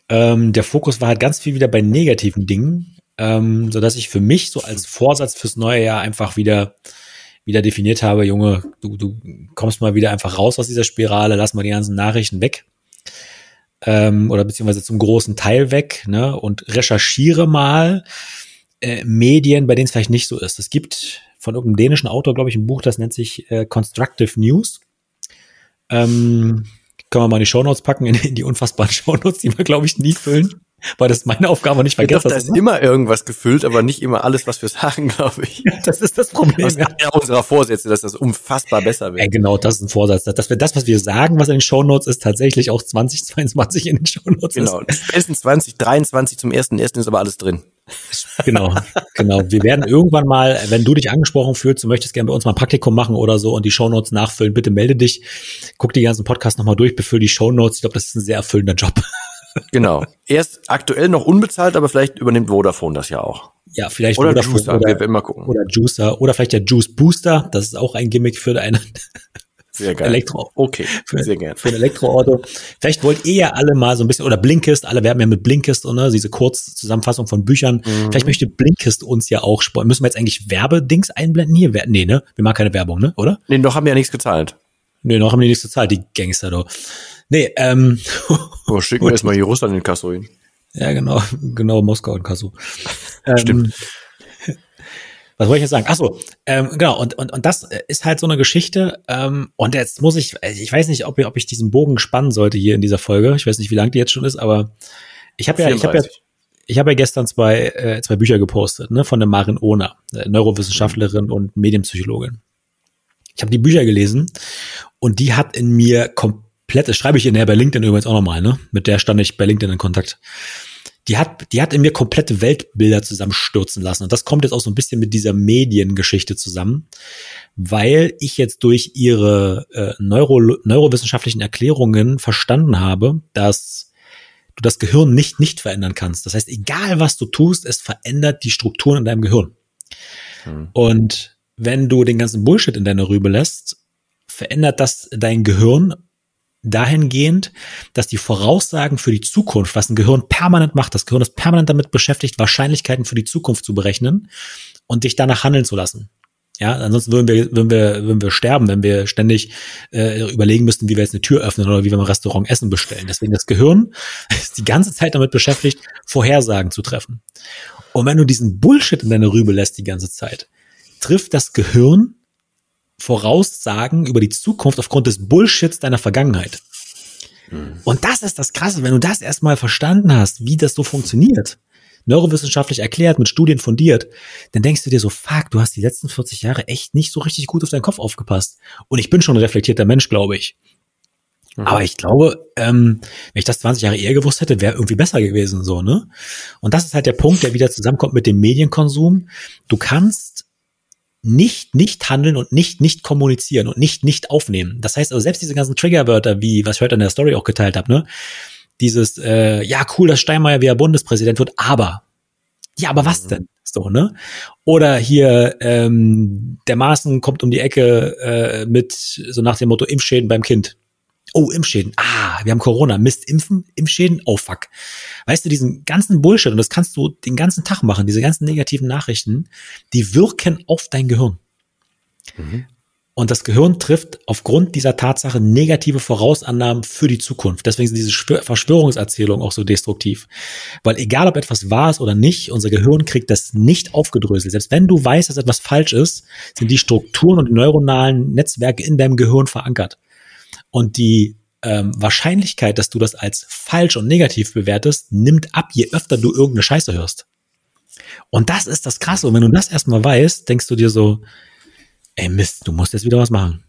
Ähm, der Fokus war halt ganz viel wieder bei negativen Dingen ähm, so dass ich für mich so als Vorsatz fürs neue Jahr einfach wieder wieder definiert habe, Junge, du, du kommst mal wieder einfach raus aus dieser Spirale, lass mal die ganzen Nachrichten weg ähm, oder beziehungsweise zum großen Teil weg ne, und recherchiere mal äh, Medien, bei denen es vielleicht nicht so ist. Es gibt von irgendeinem dänischen Autor, glaube ich, ein Buch, das nennt sich äh, Constructive News. Ähm, können wir mal in die Shownotes packen, in, in die unfassbaren Shownotes, die wir, glaube ich, nie füllen weil das meine Aufgabe nicht vergessen. Da ist immer irgendwas gefüllt, aber nicht immer alles, was wir sagen, glaube ich. Ja, das ist das Problem. Das ist ja unserer Vorsätze, dass das unfassbar besser wird. Ja, genau, das ist ein Vorsatz. Dass wir das, was wir sagen, was in den Shownotes ist, tatsächlich auch 2022 in den Shownotes genau. ist. Genau. Spätestens 2023 zum ersten ersten ist aber alles drin. Genau, genau. Wir werden irgendwann mal, wenn du dich angesprochen fühlst, du möchtest gerne bei uns mal ein Praktikum machen oder so und die Shownotes nachfüllen, bitte melde dich. Guck die ganzen Podcasts nochmal durch, befüll die Shownotes. Ich glaube, das ist ein sehr erfüllender Job. Genau. Er ist aktuell noch unbezahlt, aber vielleicht übernimmt Vodafone das ja auch. Ja, vielleicht oder Vodafone Juicer, oder, wir immer gucken. Oder Juicer oder vielleicht der Juice Booster. Das ist auch ein Gimmick für einen sehr geil. Elektro. Okay, für, sehr gerne. Für ein Elektroauto. Vielleicht wollt ihr ja alle mal so ein bisschen, oder Blinkist, alle werben ja mit Blinkist, ne, diese Kurzzusammenfassung von Büchern. Mhm. Vielleicht möchte Blinkist uns ja auch sparen. Müssen wir jetzt eigentlich Werbedings einblenden hier? Nee, ne? Wir machen keine Werbung, ne? Oder? Nee, noch haben wir ja nichts gezahlt. Nee, noch haben die nichts gezahlt, die Gangster doch. Nee, ähm. Oh, schicken wir erstmal hier Russland in Kasso hin. Ja, genau, genau, Moskau in Kasso. Stimmt. Ähm, was wollte ich jetzt sagen? Ach so, ähm, genau, und, und, und das ist halt so eine Geschichte. Ähm, und jetzt muss ich, ich weiß nicht, ob ich, ob ich diesen Bogen spannen sollte hier in dieser Folge. Ich weiß nicht, wie lang die jetzt schon ist, aber ich habe ja, ich habe ja, ich habe ja gestern zwei, äh, zwei Bücher gepostet, ne, von der Marin Ohner, äh, Neurowissenschaftlerin und Medienpsychologin. Ich habe die Bücher gelesen und die hat in mir komplett, das schreibe ich in der bei LinkedIn übrigens auch nochmal, ne? Mit der stand ich bei LinkedIn in Kontakt. Die hat, die hat in mir komplette Weltbilder zusammenstürzen lassen. Und das kommt jetzt auch so ein bisschen mit dieser Mediengeschichte zusammen, weil ich jetzt durch ihre äh, Neuro, neurowissenschaftlichen Erklärungen verstanden habe, dass du das Gehirn nicht nicht verändern kannst. Das heißt, egal was du tust, es verändert die Strukturen in deinem Gehirn. Hm. Und wenn du den ganzen Bullshit in deiner Rübe lässt, verändert das dein Gehirn dahingehend, dass die Voraussagen für die Zukunft, was ein Gehirn permanent macht, das Gehirn ist permanent damit beschäftigt, Wahrscheinlichkeiten für die Zukunft zu berechnen und dich danach handeln zu lassen. Ja, ansonsten würden wir, würden wir, würden wir sterben, wenn wir ständig äh, überlegen müssten, wie wir jetzt eine Tür öffnen oder wie wir im Restaurant Essen bestellen. Deswegen das Gehirn ist die ganze Zeit damit beschäftigt, Vorhersagen zu treffen. Und wenn du diesen Bullshit in deine Rübe lässt die ganze Zeit, trifft das Gehirn Voraussagen über die Zukunft aufgrund des Bullshits deiner Vergangenheit. Hm. Und das ist das Krasse, wenn du das erstmal verstanden hast, wie das so funktioniert, neurowissenschaftlich erklärt, mit Studien fundiert, dann denkst du dir so, fuck, du hast die letzten 40 Jahre echt nicht so richtig gut auf deinen Kopf aufgepasst. Und ich bin schon ein reflektierter Mensch, glaube ich. Mhm. Aber ich glaube, ähm, wenn ich das 20 Jahre eher gewusst hätte, wäre irgendwie besser gewesen, so, ne? Und das ist halt der Punkt, der wieder zusammenkommt mit dem Medienkonsum. Du kannst nicht nicht handeln und nicht nicht kommunizieren und nicht nicht aufnehmen. Das heißt also selbst diese ganzen Triggerwörter, wie was ich heute in der Story auch geteilt habe, ne? Dieses äh, ja cool, dass Steinmeier wieder Bundespräsident wird, aber ja, aber was mhm. denn? So, ne? Oder hier ähm, der Maßen kommt um die Ecke äh, mit so nach dem Motto Impfschäden beim Kind. Oh, Impfschäden. Ah, wir haben Corona. Mist, impfen, Impfschäden. Oh, fuck. Weißt du, diesen ganzen Bullshit, und das kannst du den ganzen Tag machen, diese ganzen negativen Nachrichten, die wirken auf dein Gehirn. Mhm. Und das Gehirn trifft aufgrund dieser Tatsache negative Vorausannahmen für die Zukunft. Deswegen sind diese Verschwörungserzählungen auch so destruktiv. Weil egal, ob etwas wahr ist oder nicht, unser Gehirn kriegt das nicht aufgedröselt. Selbst wenn du weißt, dass etwas falsch ist, sind die Strukturen und die neuronalen Netzwerke in deinem Gehirn verankert. Und die ähm, Wahrscheinlichkeit, dass du das als falsch und negativ bewertest, nimmt ab, je öfter du irgendeine Scheiße hörst. Und das ist das Krasse. Und wenn du das erstmal weißt, denkst du dir so, ey Mist, du musst jetzt wieder was machen.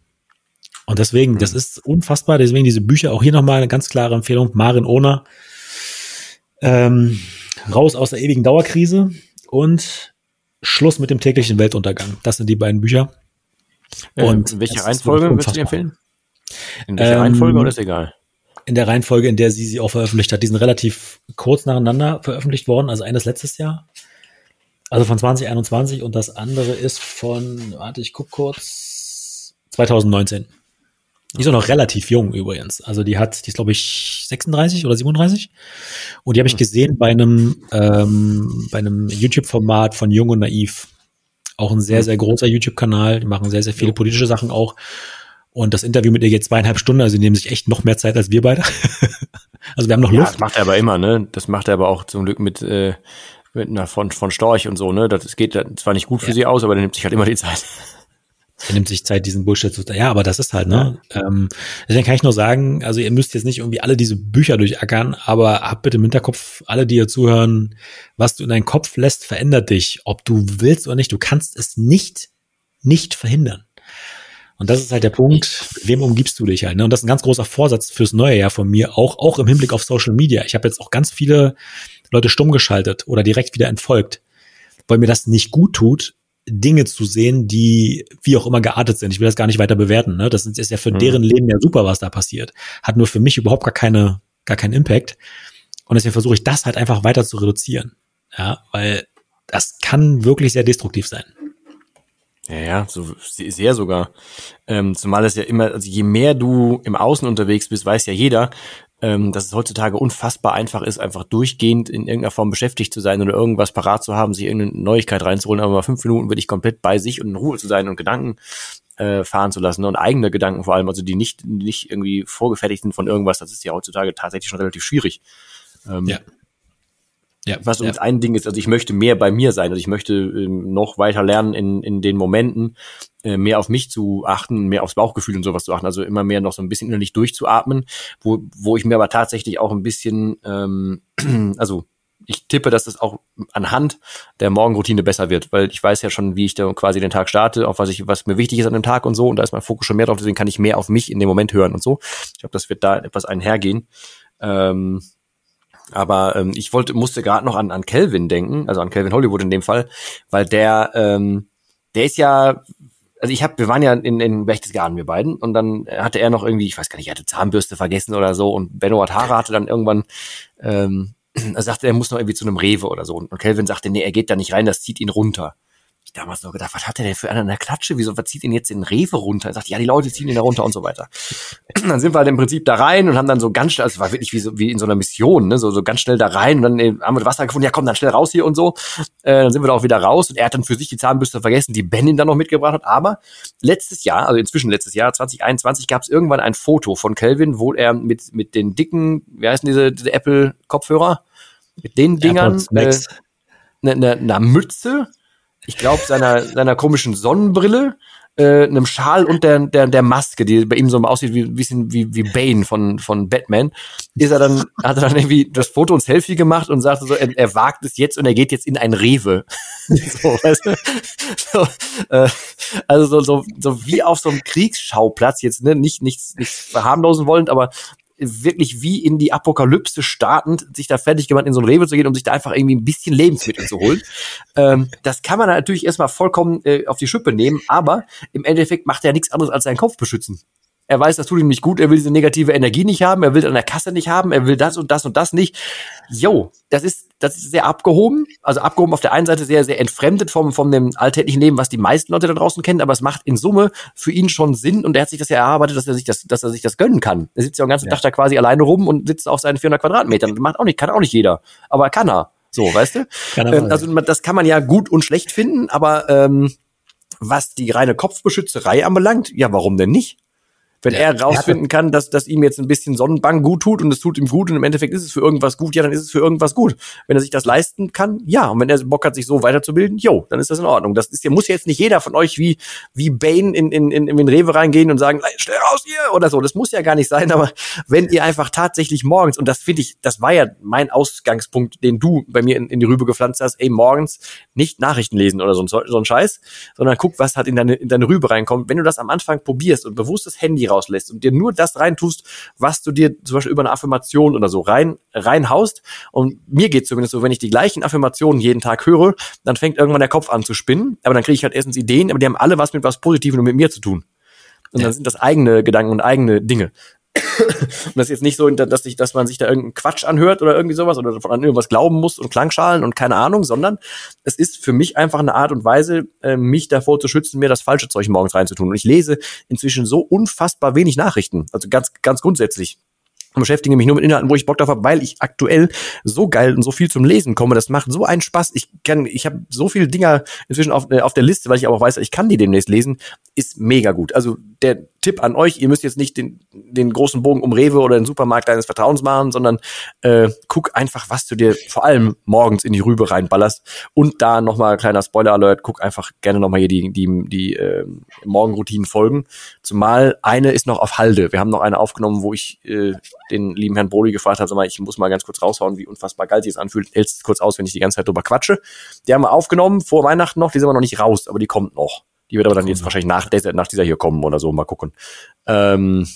Und deswegen, das mhm. ist unfassbar. Deswegen diese Bücher, auch hier nochmal eine ganz klare Empfehlung. Marin Ohner, ähm, raus aus der ewigen Dauerkrise und Schluss mit dem täglichen Weltuntergang. Das sind die beiden Bücher. Äh, und welche Reihenfolge würdest du dir empfehlen? In welcher ähm, Reihenfolge oder ist egal? In der Reihenfolge, in der sie sie auch veröffentlicht hat. Die sind relativ kurz nacheinander veröffentlicht worden. Also eines letztes Jahr. Also von 2021 und das andere ist von, warte, ich guck kurz, 2019. Die ist auch noch relativ jung übrigens. Also die hat, die ist glaube ich 36 oder 37. Und die habe ich gesehen bei einem, ähm, bei einem YouTube-Format von Jung und Naiv. Auch ein sehr, sehr großer YouTube-Kanal. Die machen sehr, sehr viele politische Sachen auch. Und das Interview mit ihr geht zweieinhalb Stunden, also sie nehmen sich echt noch mehr Zeit als wir beide. also wir haben noch ja, Luft. Das macht er aber immer, ne? Das macht er aber auch zum Glück mit, äh, mit einer von, von Storch und so, ne? Das geht zwar nicht gut für ja. sie aus, aber der nimmt sich halt immer die Zeit. Er nimmt sich Zeit, diesen Bullshit zu. Ja, aber das ist halt, ne? Ja. Ähm, deswegen kann ich nur sagen, also ihr müsst jetzt nicht irgendwie alle diese Bücher durchackern, aber habt bitte im Hinterkopf, alle, die ihr zuhören, was du in deinen Kopf lässt, verändert dich. Ob du willst oder nicht, du kannst es nicht, nicht verhindern. Und das ist halt der Punkt, wem umgibst du dich halt. Ne? Und das ist ein ganz großer Vorsatz fürs neue Jahr von mir, auch, auch im Hinblick auf Social Media. Ich habe jetzt auch ganz viele Leute stumm geschaltet oder direkt wieder entfolgt, weil mir das nicht gut tut, Dinge zu sehen, die wie auch immer geartet sind. Ich will das gar nicht weiter bewerten. Ne? Das ist ja für mhm. deren Leben ja super, was da passiert. Hat nur für mich überhaupt gar keine, gar keinen Impact. Und deswegen versuche ich das halt einfach weiter zu reduzieren. Ja, weil das kann wirklich sehr destruktiv sein. Ja, ja, so sehr sogar. Ähm, zumal es ja immer, also je mehr du im Außen unterwegs bist, weiß ja jeder, ähm, dass es heutzutage unfassbar einfach ist, einfach durchgehend in irgendeiner Form beschäftigt zu sein oder irgendwas parat zu haben, sich irgendeine Neuigkeit reinzuholen, aber mal fünf Minuten wirklich komplett bei sich und in Ruhe zu sein und Gedanken äh, fahren zu lassen und eigene Gedanken vor allem, also die nicht, nicht irgendwie vorgefertigt sind von irgendwas, das ist ja heutzutage tatsächlich schon relativ schwierig. Ähm, ja. Ja, was uns ja. ein Ding ist, also ich möchte mehr bei mir sein, also ich möchte ähm, noch weiter lernen in, in den Momenten, äh, mehr auf mich zu achten, mehr aufs Bauchgefühl und sowas zu achten, also immer mehr noch so ein bisschen innerlich durchzuatmen, wo, wo ich mir aber tatsächlich auch ein bisschen, ähm, also ich tippe, dass das auch anhand der Morgenroutine besser wird, weil ich weiß ja schon, wie ich da quasi den Tag starte, auf was ich, was mir wichtig ist an dem Tag und so, und da ist mein Fokus schon mehr drauf, deswegen kann ich mehr auf mich in dem Moment hören und so. Ich glaube, das wird da etwas einhergehen. Ähm, aber ähm, ich wollte, musste gerade noch an, an Kelvin denken, also an Kelvin Hollywood in dem Fall, weil der, ähm, der ist ja, also ich habe, wir waren ja in, in Berchtesgaden, wir beiden, und dann hatte er noch irgendwie, ich weiß gar nicht, er hatte Zahnbürste vergessen oder so, und Benno hat Haare hatte dann irgendwann, ähm, er sagte, er muss noch irgendwie zu einem Rewe oder so. Und Kelvin sagte, nee, er geht da nicht rein, das zieht ihn runter ich damals noch gedacht, was hat der denn für einen an der Klatsche? Wieso, was zieht ihn jetzt den Rewe runter? Er sagt, ja, die Leute ziehen ihn da runter und so weiter. dann sind wir halt im Prinzip da rein und haben dann so ganz schnell, also es war wirklich wie, so, wie in so einer Mission, ne, so, so ganz schnell da rein und dann äh, haben wir Wasser gefunden, ja komm, dann schnell raus hier und so. Äh, dann sind wir da auch wieder raus und er hat dann für sich die Zahnbürste vergessen, die Ben ihn dann noch mitgebracht hat. Aber letztes Jahr, also inzwischen letztes Jahr, 2021, gab es irgendwann ein Foto von Kelvin, wo er mit, mit den dicken, wie heißen diese, diese Apple-Kopfhörer? Mit den Dingern, äh, ne, ne, einer Mütze, ich glaube, seiner, seiner komischen Sonnenbrille, äh, einem Schal und der, der, der Maske, die bei ihm so aussieht wie, bisschen wie, wie Bane von, von Batman, ist er dann, hat er dann irgendwie das Foto und Selfie gemacht und sagte so, er, er wagt es jetzt und er geht jetzt in ein Rewe. so, weißt du? so, äh, also so, so, so wie auf so einem Kriegsschauplatz jetzt, ne, nicht, nichts, nichts verharmlosen wollend, aber wirklich wie in die Apokalypse startend, sich da fertig gemacht, in so ein Rewe zu gehen, um sich da einfach irgendwie ein bisschen Lebensmittel zu holen. Ähm, das kann man natürlich erstmal vollkommen äh, auf die Schippe nehmen, aber im Endeffekt macht er nichts anderes als seinen Kopf beschützen. Er weiß, das tut ihm nicht gut, er will diese negative Energie nicht haben, er will an der Kasse nicht haben, er will das und das und das nicht. Jo, das ist, das ist sehr abgehoben. Also abgehoben auf der einen Seite sehr, sehr entfremdet vom, vom dem alltäglichen Leben, was die meisten Leute da draußen kennen, aber es macht in Summe für ihn schon Sinn und er hat sich das ja erarbeitet, dass er sich das, dass er sich das gönnen kann. Er sitzt ja den ganzen ja. Tag da quasi alleine rum und sitzt auf seinen 400 Quadratmetern. Macht auch nicht, kann auch nicht jeder. Aber kann er. So, weißt du? Ähm, also das kann man ja gut und schlecht finden, aber ähm, was die reine Kopfbeschützerei anbelangt, ja, warum denn nicht? Wenn er rausfinden kann, dass, dass ihm jetzt ein bisschen Sonnenbank gut tut und es tut ihm gut und im Endeffekt ist es für irgendwas gut, ja, dann ist es für irgendwas gut. Wenn er sich das leisten kann, ja. Und wenn er Bock hat, sich so weiterzubilden, jo, dann ist das in Ordnung. Das ist ja, muss jetzt nicht jeder von euch wie, wie Bane in, in, in, in den Rewe reingehen und sagen, schnell raus hier oder so. Das muss ja gar nicht sein, aber wenn ihr einfach tatsächlich morgens, und das finde ich, das war ja mein Ausgangspunkt, den du bei mir in, in die Rübe gepflanzt hast, ey, morgens nicht Nachrichten lesen oder so, so ein Scheiß, sondern guck, was hat in deine, in deine Rübe reinkommt. Wenn du das am Anfang probierst und bewusst das Handy rauslässt und dir nur das reintust, was du dir zum Beispiel über eine Affirmation oder so rein reinhaust. Und mir geht zumindest so, wenn ich die gleichen Affirmationen jeden Tag höre, dann fängt irgendwann der Kopf an zu spinnen. Aber dann kriege ich halt erstens Ideen, aber die haben alle was mit was Positivem und mit mir zu tun. Und ja. dann sind das eigene Gedanken und eigene Dinge und das ist jetzt nicht so, dass, ich, dass man sich da irgendeinen Quatsch anhört oder irgendwie sowas oder an irgendwas glauben muss und Klangschalen und keine Ahnung, sondern es ist für mich einfach eine Art und Weise, äh, mich davor zu schützen, mir das falsche Zeug morgens reinzutun. Und ich lese inzwischen so unfassbar wenig Nachrichten. Also ganz, ganz grundsätzlich und beschäftige mich nur mit Inhalten, wo ich Bock drauf habe, weil ich aktuell so geil und so viel zum Lesen komme. Das macht so einen Spaß. Ich kann, ich habe so viele Dinger inzwischen auf, äh, auf der Liste, weil ich aber auch weiß, ich kann die demnächst lesen. Ist mega gut. Also der Tipp an euch, ihr müsst jetzt nicht den, den großen Bogen um Rewe oder den Supermarkt deines Vertrauens machen, sondern äh, guck einfach, was du dir vor allem morgens in die Rübe reinballerst. Und da nochmal kleiner Spoiler-Alert, guck einfach gerne nochmal hier die, die, die äh, Morgenroutinen folgen. Zumal eine ist noch auf Halde. Wir haben noch eine aufgenommen, wo ich äh, den lieben Herrn Brody gefragt habe, sag mal, ich muss mal ganz kurz raushauen, wie unfassbar geil sich es anfühlt. Hältst kurz aus, wenn ich die ganze Zeit drüber quatsche. Die haben wir aufgenommen vor Weihnachten noch, die sind aber noch nicht raus, aber die kommt noch. Die wird aber dann jetzt wahrscheinlich nach, nach dieser hier kommen oder so, mal gucken. Ähm,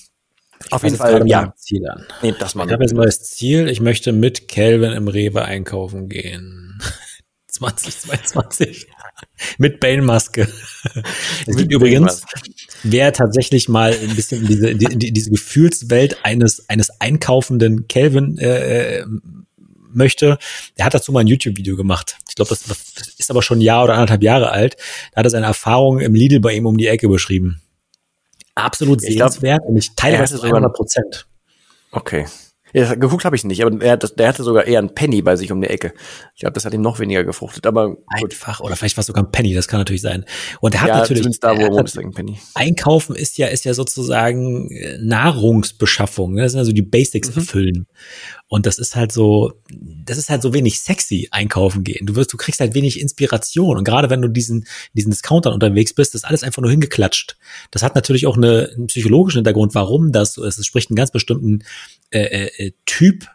auf jeden Fall, ja. Ziel an. Nee, das ich habe jetzt ein neues Ziel. Ich möchte mit Calvin im Rewe einkaufen gehen. 2022. mit Bane-Maske. Es gibt übrigens, wer tatsächlich mal ein bisschen in diese, in die, diese Gefühlswelt eines, eines einkaufenden Calvin äh, äh möchte, der hat dazu mal ein YouTube-Video gemacht. Ich glaube, das ist aber schon ein Jahr oder anderthalb Jahre alt. Da hat er seine Erfahrungen im Lidl bei ihm um die Ecke beschrieben. Absolut sehenswert und ich teile das zu 100 Prozent. Okay. Ja, geguckt habe ich nicht, aber er, der hatte sogar eher einen Penny bei sich um die Ecke. Ich glaube, das hat ihm noch weniger gefruchtet, aber gut. einfach oder vielleicht war es sogar ein Penny, das kann natürlich sein. Und er hat ja, natürlich da, wo wohnt, ein Penny. Einkaufen ist ja ist ja sozusagen äh, Nahrungsbeschaffung, ne? das sind also die Basics mhm. erfüllen. Und das ist halt so, das ist halt so wenig sexy einkaufen gehen. Du wirst, du kriegst halt wenig Inspiration. Und gerade wenn du diesen, diesen Discountern unterwegs bist, ist alles einfach nur hingeklatscht. Das hat natürlich auch eine, einen psychologischen Hintergrund, warum das so ist. Es spricht einen ganz bestimmten äh, äh, äh Typ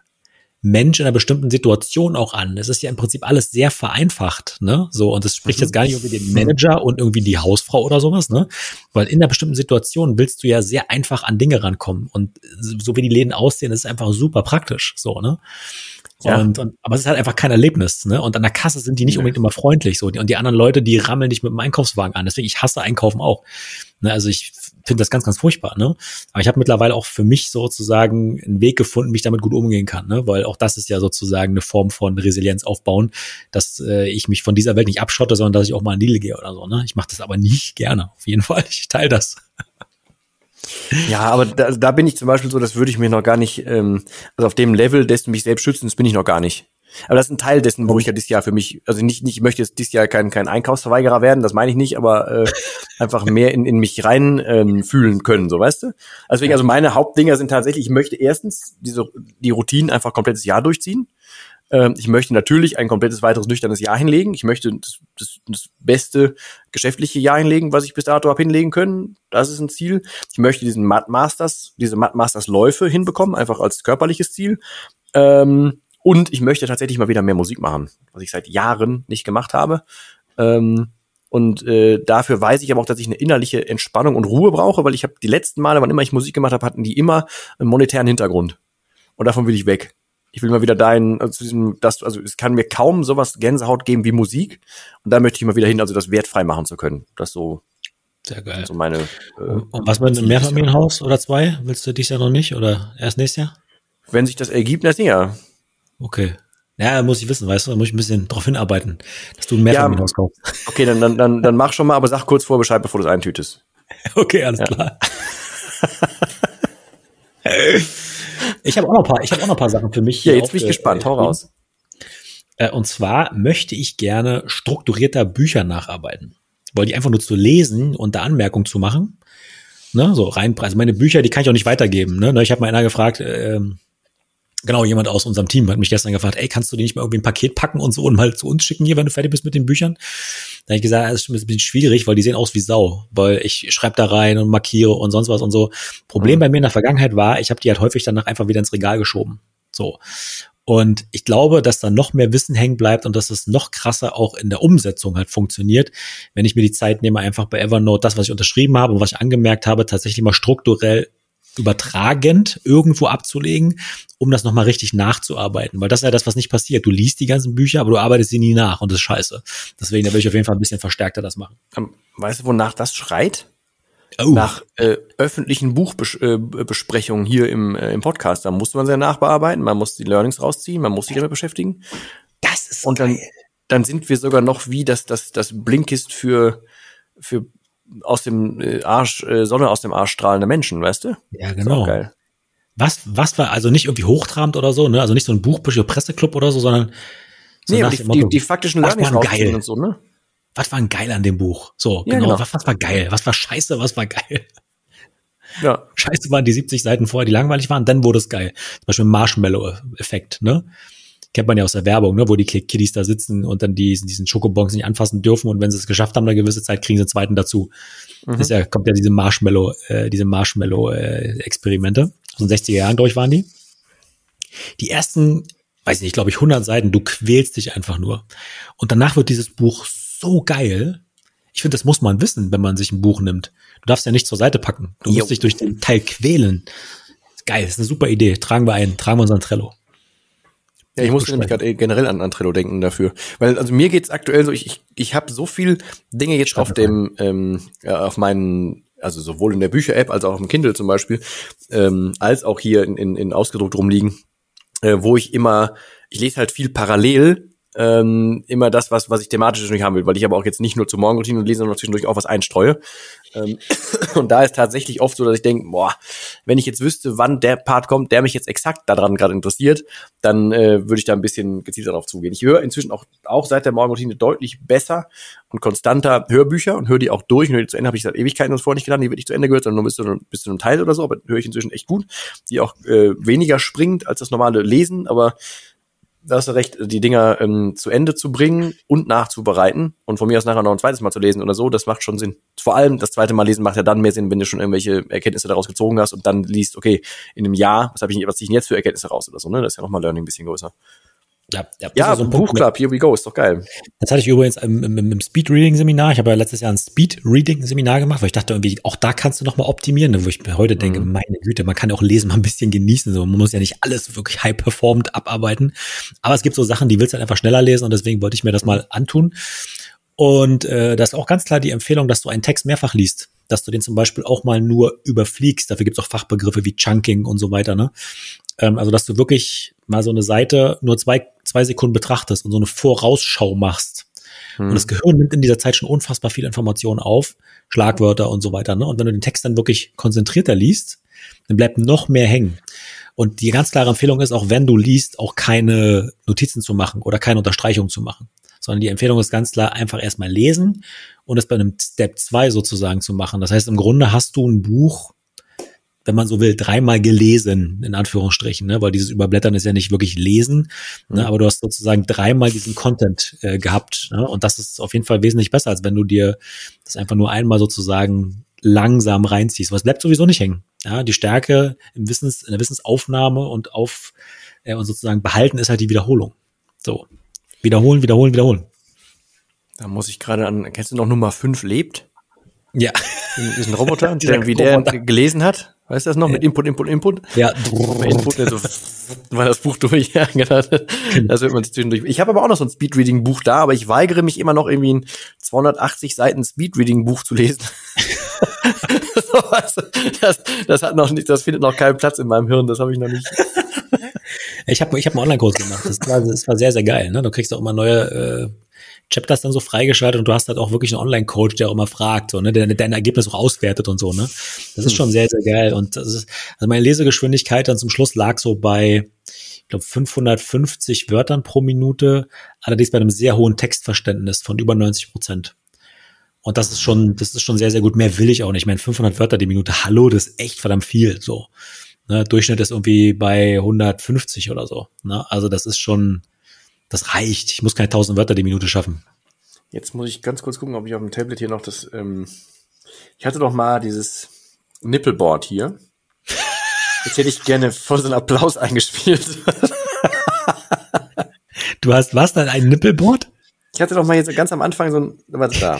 Mensch in einer bestimmten Situation auch an. Es ist ja im Prinzip alles sehr vereinfacht, ne? So, und es spricht mhm. jetzt gar nicht irgendwie den Manager und irgendwie die Hausfrau oder sowas, ne? Weil in einer bestimmten Situation willst du ja sehr einfach an Dinge rankommen. Und so wie die Läden aussehen, ist es einfach super praktisch, so, ne? Ja. Und, und, aber es ist halt einfach kein Erlebnis, ne? Und an der Kasse sind die nicht unbedingt immer freundlich so. Und die anderen Leute, die rammeln dich mit dem Einkaufswagen an. Deswegen, ich hasse Einkaufen auch. Ne? Also ich finde das ganz, ganz furchtbar, ne? Aber ich habe mittlerweile auch für mich sozusagen einen Weg gefunden, wie ich damit gut umgehen kann, ne? Weil auch das ist ja sozusagen eine Form von Resilienz aufbauen, dass äh, ich mich von dieser Welt nicht abschotte, sondern dass ich auch mal an Lidl gehe oder so, ne? Ich mache das aber nicht gerne, auf jeden Fall. Ich teile das. Ja, aber da, da bin ich zum Beispiel so, das würde ich mir noch gar nicht, ähm, also auf dem Level dessen mich selbst schützen, das bin ich noch gar nicht. Aber das ist ein Teil dessen, wo ich ja dieses Jahr für mich, also nicht, nicht ich möchte jetzt dieses Jahr kein, kein Einkaufsverweigerer werden, das meine ich nicht, aber äh, einfach mehr in, in mich rein ähm, fühlen können, so weißt du? Also deswegen, also meine Hauptdinger sind tatsächlich, ich möchte erstens diese die Routinen einfach komplettes Jahr durchziehen. Ähm, ich möchte natürlich ein komplettes weiteres nüchternes Jahr hinlegen. Ich möchte das, das, das beste geschäftliche Jahr hinlegen, was ich bis dato habe hinlegen können. Das ist ein Ziel. Ich möchte diesen Mad Masters, diese Mad Masters Läufe hinbekommen, einfach als körperliches Ziel. Ähm, und ich möchte tatsächlich mal wieder mehr Musik machen, was ich seit Jahren nicht gemacht habe. Ähm, und äh, dafür weiß ich aber auch, dass ich eine innerliche Entspannung und Ruhe brauche, weil ich habe die letzten Male, wann immer ich Musik gemacht habe, hatten die immer einen monetären Hintergrund. Und davon will ich weg ich will mal wieder dahin, also zu diesem, das, also es kann mir kaum sowas Gänsehaut geben wie Musik. Und da möchte ich mal wieder hin, also das wertfrei machen zu können. Das so. Sehr geil. So meine. Äh, und was mit einem Mehrfamilienhaus oder zwei? Willst du dies Jahr noch nicht oder erst nächstes Jahr? Wenn sich das ergibt, das ja. Okay. Ja, muss ich wissen, weißt du, da muss ich ein bisschen drauf hinarbeiten, dass du ein Mehrfamilienhaus ja, kaufst. Okay, dann, dann, dann, dann mach schon mal, aber sag kurz vor Bescheid, bevor du es eintütest. Okay, alles ja. klar. Ich habe auch noch ein paar, ich habe auch noch ein paar Sachen für mich. Ja, jetzt bin ich gespannt. Hau raus. Äh, und zwar möchte ich gerne strukturierter Bücher nacharbeiten. Weil die einfach nur zu lesen und da Anmerkungen zu machen. Ne, so rein, also meine Bücher, die kann ich auch nicht weitergeben. Ne? Ich habe mal einer gefragt, äh, genau, jemand aus unserem Team hat mich gestern gefragt, ey, kannst du die nicht mal irgendwie ein Paket packen und so und mal zu uns schicken hier, wenn du fertig bist mit den Büchern? Da habe ich gesagt, das ist ein bisschen schwierig, weil die sehen aus wie Sau, weil ich schreibe da rein und markiere und sonst was und so. Problem mhm. bei mir in der Vergangenheit war, ich habe die halt häufig danach einfach wieder ins Regal geschoben. So. Und ich glaube, dass da noch mehr Wissen hängen bleibt und dass es noch krasser auch in der Umsetzung halt funktioniert, wenn ich mir die Zeit nehme, einfach bei Evernote das, was ich unterschrieben habe und was ich angemerkt habe, tatsächlich mal strukturell übertragend irgendwo abzulegen, um das nochmal richtig nachzuarbeiten. Weil das ist ja das, was nicht passiert. Du liest die ganzen Bücher, aber du arbeitest sie nie nach und das ist scheiße. Deswegen, da will ich auf jeden Fall ein bisschen verstärkter das machen. Ähm, weißt du, wonach das schreit? Oh. Nach äh, öffentlichen Buchbesprechungen äh, hier im, äh, im Podcast. Da muss man sehr nachbearbeiten, man muss die Learnings rausziehen, man muss sich damit beschäftigen. Das ist Und dann, dann sind wir sogar noch wie das, das, das Blinkist für, für aus dem äh, Arsch, äh, Sonne aus dem Arsch strahlende Menschen, weißt du? Ja, genau. Geil. Was, was war, also nicht irgendwie hochtrabend oder so, ne? Also nicht so ein Buchbücher Presseclub oder so, sondern so nee, die, Motto, die, die faktischen Learnings geil und so, ne? Was war denn geil an dem Buch? So, ja, genau. genau. Was, was war geil? Was war scheiße? Was war geil? Ja. Scheiße waren die 70 Seiten vorher, die langweilig waren, dann wurde es geil. Zum Beispiel Marshmallow-Effekt, ne? Kennt man ja aus der Werbung, ne, wo die Kiddies da sitzen und dann diesen, diesen Schokobons nicht anfassen dürfen und wenn sie es geschafft haben, eine gewisse Zeit kriegen sie einen zweiten dazu. Mhm. Das ist ja, kommt ja diese Marshmallow, äh, diese Marshmallow-Experimente. Äh, aus den 60er Jahren, glaube ich, waren die. Die ersten, weiß ich nicht, glaube ich, 100 Seiten, du quälst dich einfach nur. Und danach wird dieses Buch so geil. Ich finde, das muss man wissen, wenn man sich ein Buch nimmt. Du darfst ja nicht zur Seite packen. Du jo. musst dich durch den Teil quälen. Geil, das ist eine super Idee. Tragen wir ein, tragen wir unseren Trello. Ja, ich musste nämlich gerade generell an, an Trello denken dafür. Weil, also mir geht's aktuell so, ich, ich, ich habe so viel Dinge jetzt auf dem, ähm, ja, auf meinen, also sowohl in der Bücher-App als auch auf dem Kindle zum Beispiel, ähm, als auch hier in, in, in ausgedruckt rumliegen, äh, wo ich immer, ich lese halt viel parallel ähm, immer das, was, was ich thematisch nicht haben will, weil ich aber auch jetzt nicht nur zur Morgenroutine lese, sondern zwischendurch auch was einstreue. Ähm, und da ist tatsächlich oft so, dass ich denke, boah, wenn ich jetzt wüsste, wann der Part kommt, der mich jetzt exakt daran gerade interessiert, dann äh, würde ich da ein bisschen gezielter darauf zugehen. Ich höre inzwischen auch, auch seit der Morgenroutine deutlich besser und konstanter Hörbücher und höre die auch durch und höre die zu Ende, habe ich seit Ewigkeiten uns vorher nicht getan, die wird nicht zu Ende gehört, sondern nur bis zu, bis zu einem Teil oder so, aber höre ich inzwischen echt gut, die auch äh, weniger springt als das normale Lesen, aber da hast du recht, die Dinger ähm, zu Ende zu bringen und nachzubereiten und von mir aus nachher noch ein zweites Mal zu lesen oder so, das macht schon Sinn. Vor allem das zweite Mal lesen macht ja dann mehr Sinn, wenn du schon irgendwelche Erkenntnisse daraus gezogen hast und dann liest, okay, in einem Jahr, was habe ich, was ziehe ich denn jetzt für Erkenntnisse raus oder so, ne? Das ist ja nochmal Learning ein bisschen größer. Ja, ja, ja so ein Buchclub, here we go, ist doch geil. Das hatte ich übrigens im, im, im Speed-Reading-Seminar. Ich habe ja letztes Jahr ein Speed-Reading-Seminar gemacht, weil ich dachte irgendwie, auch da kannst du noch mal optimieren, wo ich mir heute denke, mhm. meine Güte, man kann ja auch lesen, mal ein bisschen genießen. So, man muss ja nicht alles wirklich high-performed abarbeiten. Aber es gibt so Sachen, die willst du halt einfach schneller lesen und deswegen wollte ich mir das mal antun. Und äh, das ist auch ganz klar die Empfehlung, dass du einen Text mehrfach liest dass du den zum Beispiel auch mal nur überfliegst. Dafür gibt es auch Fachbegriffe wie Chunking und so weiter. Ne? Ähm, also, dass du wirklich mal so eine Seite nur zwei, zwei Sekunden betrachtest und so eine Vorausschau machst. Hm. Und das Gehirn nimmt in dieser Zeit schon unfassbar viele Informationen auf, Schlagwörter und so weiter. Ne? Und wenn du den Text dann wirklich konzentrierter liest, dann bleibt noch mehr hängen. Und die ganz klare Empfehlung ist, auch wenn du liest, auch keine Notizen zu machen oder keine Unterstreichungen zu machen. Sondern die Empfehlung ist ganz klar, einfach erstmal lesen und es bei einem Step 2 sozusagen zu machen. Das heißt, im Grunde hast du ein Buch, wenn man so will, dreimal gelesen, in Anführungsstrichen, ne? weil dieses Überblättern ist ja nicht wirklich lesen, ne? Mhm. aber du hast sozusagen dreimal diesen Content äh, gehabt. Ne? Und das ist auf jeden Fall wesentlich besser, als wenn du dir das einfach nur einmal sozusagen langsam reinziehst. Was bleibt sowieso nicht hängen. Ja, die Stärke im Wissens, in der Wissensaufnahme und auf äh, und sozusagen behalten ist halt die Wiederholung. So. Wiederholen, wiederholen, wiederholen. Da muss ich gerade an, kennst du noch Nummer 5 lebt? Ja. Diesen Roboter, der, wie der gelesen hat. Weißt du das noch? Mit Input, Input, Input? Ja. Input, also war das Buch durch. Ja, genau. Das wird man zwischendurch. Ich habe aber auch noch so ein Speedreading-Buch da, aber ich weigere mich immer noch irgendwie ein 280 Seiten Speedreading-Buch zu lesen. das, das hat noch nicht, das findet noch keinen Platz in meinem Hirn. Das habe ich noch nicht. Ich habe ich hab einen Online-Kurs gemacht. Das war, das war sehr, sehr geil. Ne? Du kriegst auch immer neue äh, Chapters dann so freigeschaltet und du hast halt auch wirklich einen Online-Coach, der auch immer fragt, so, ne, der dein Ergebnis auch auswertet und so, ne. Das ist hm. schon sehr, sehr geil. Und das ist, also meine Lesegeschwindigkeit dann zum Schluss lag so bei, ich glaube, 550 Wörtern pro Minute, allerdings bei einem sehr hohen Textverständnis von über 90 Prozent. Und das ist schon, das ist schon sehr, sehr gut. Mehr will ich auch nicht. Ich meine, 500 Wörter die Minute, hallo, das ist echt verdammt viel, so. Ne, Durchschnitt ist irgendwie bei 150 oder so. Ne? Also das ist schon, das reicht. Ich muss keine 1000 Wörter die Minute schaffen. Jetzt muss ich ganz kurz gucken, ob ich auf dem Tablet hier noch das. Ähm ich hatte doch mal dieses Nippelboard hier. Jetzt hätte ich gerne voll so einen Applaus eingespielt. du hast was dann ein Nippelboard? Ich hatte doch mal jetzt ganz am Anfang so ein. Was da?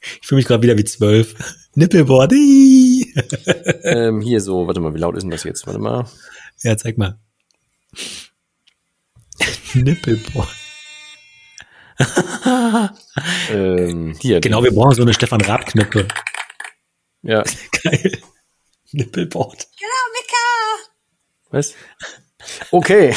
Ich fühle mich gerade wieder wie zwölf. Nippelboard. ähm, hier so, warte mal, wie laut ist denn das jetzt? Warte mal. Ja, zeig mal. Nippelboard. ähm, hier. Genau, wir brauchen so eine Stefan Raab-Knöpfe. Ja. Geil. Nippelboard. Genau, Mika. Was? Okay.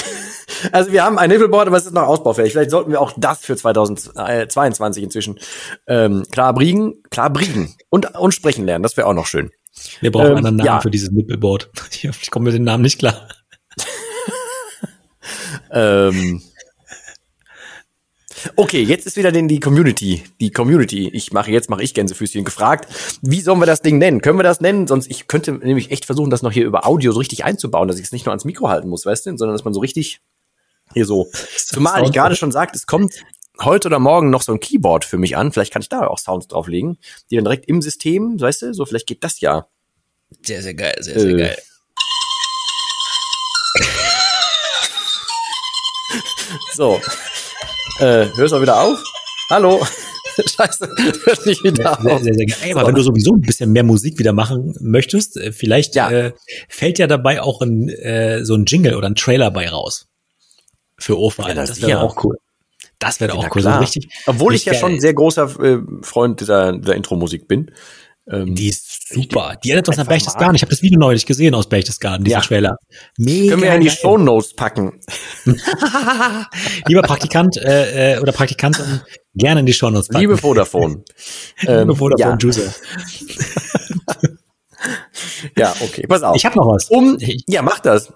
Also wir haben ein Nippelboard, aber es ist noch ausbaufähig. Vielleicht sollten wir auch das für 2022 inzwischen ähm, klar briegen, klar briegen und, und sprechen lernen. Das wäre auch noch schön. Wir brauchen ähm, einen Namen ja. für dieses Nippelboard. Ich komme mit dem Namen nicht klar. Ähm, Okay, jetzt ist wieder den, die Community, die Community. Ich mache jetzt mache ich Gänsefüßchen gefragt. Wie sollen wir das Ding nennen? Können wir das nennen? Sonst ich könnte nämlich echt versuchen, das noch hier über Audio so richtig einzubauen, dass ich es nicht nur ans Mikro halten muss, weißt du, sondern dass man so richtig hier so. Zumal ich gerade schon sagt, es kommt heute oder morgen noch so ein Keyboard für mich an. Vielleicht kann ich da auch Sounds drauflegen, die dann direkt im System, weißt du, so vielleicht geht das ja. Sehr, sehr geil, sehr, sehr äh. geil. So. Äh, hörst du wieder auf? Hallo? Scheiße, hört nicht wieder sehr, auf. Sehr, sehr, Ey, aber wenn du sowieso ein bisschen mehr Musik wieder machen möchtest, äh, vielleicht ja. äh, fällt ja dabei auch ein, äh, so ein Jingle oder ein Trailer bei raus. Für Ofa. Ja, das, wäre auch cool. Das wäre auch cool. So richtig, Obwohl ich ja schon ein sehr großer äh, Freund dieser, dieser Intro-Musik bin. Ähm, die ist super. Die erinnert uns an Berchtesgaden. Ich habe das Video neulich gesehen aus Berchtesgaden, dieser ja. Trailer. Mega Können wir in die Show Notes packen. Lieber Praktikant äh, äh, oder Praktikantin, gerne in die Show Notes packen. Liebe Vodafone. ähm, Liebe Vodafone ja. User. ja, okay, pass auf. Ich habe noch was. Um, ja, mach das.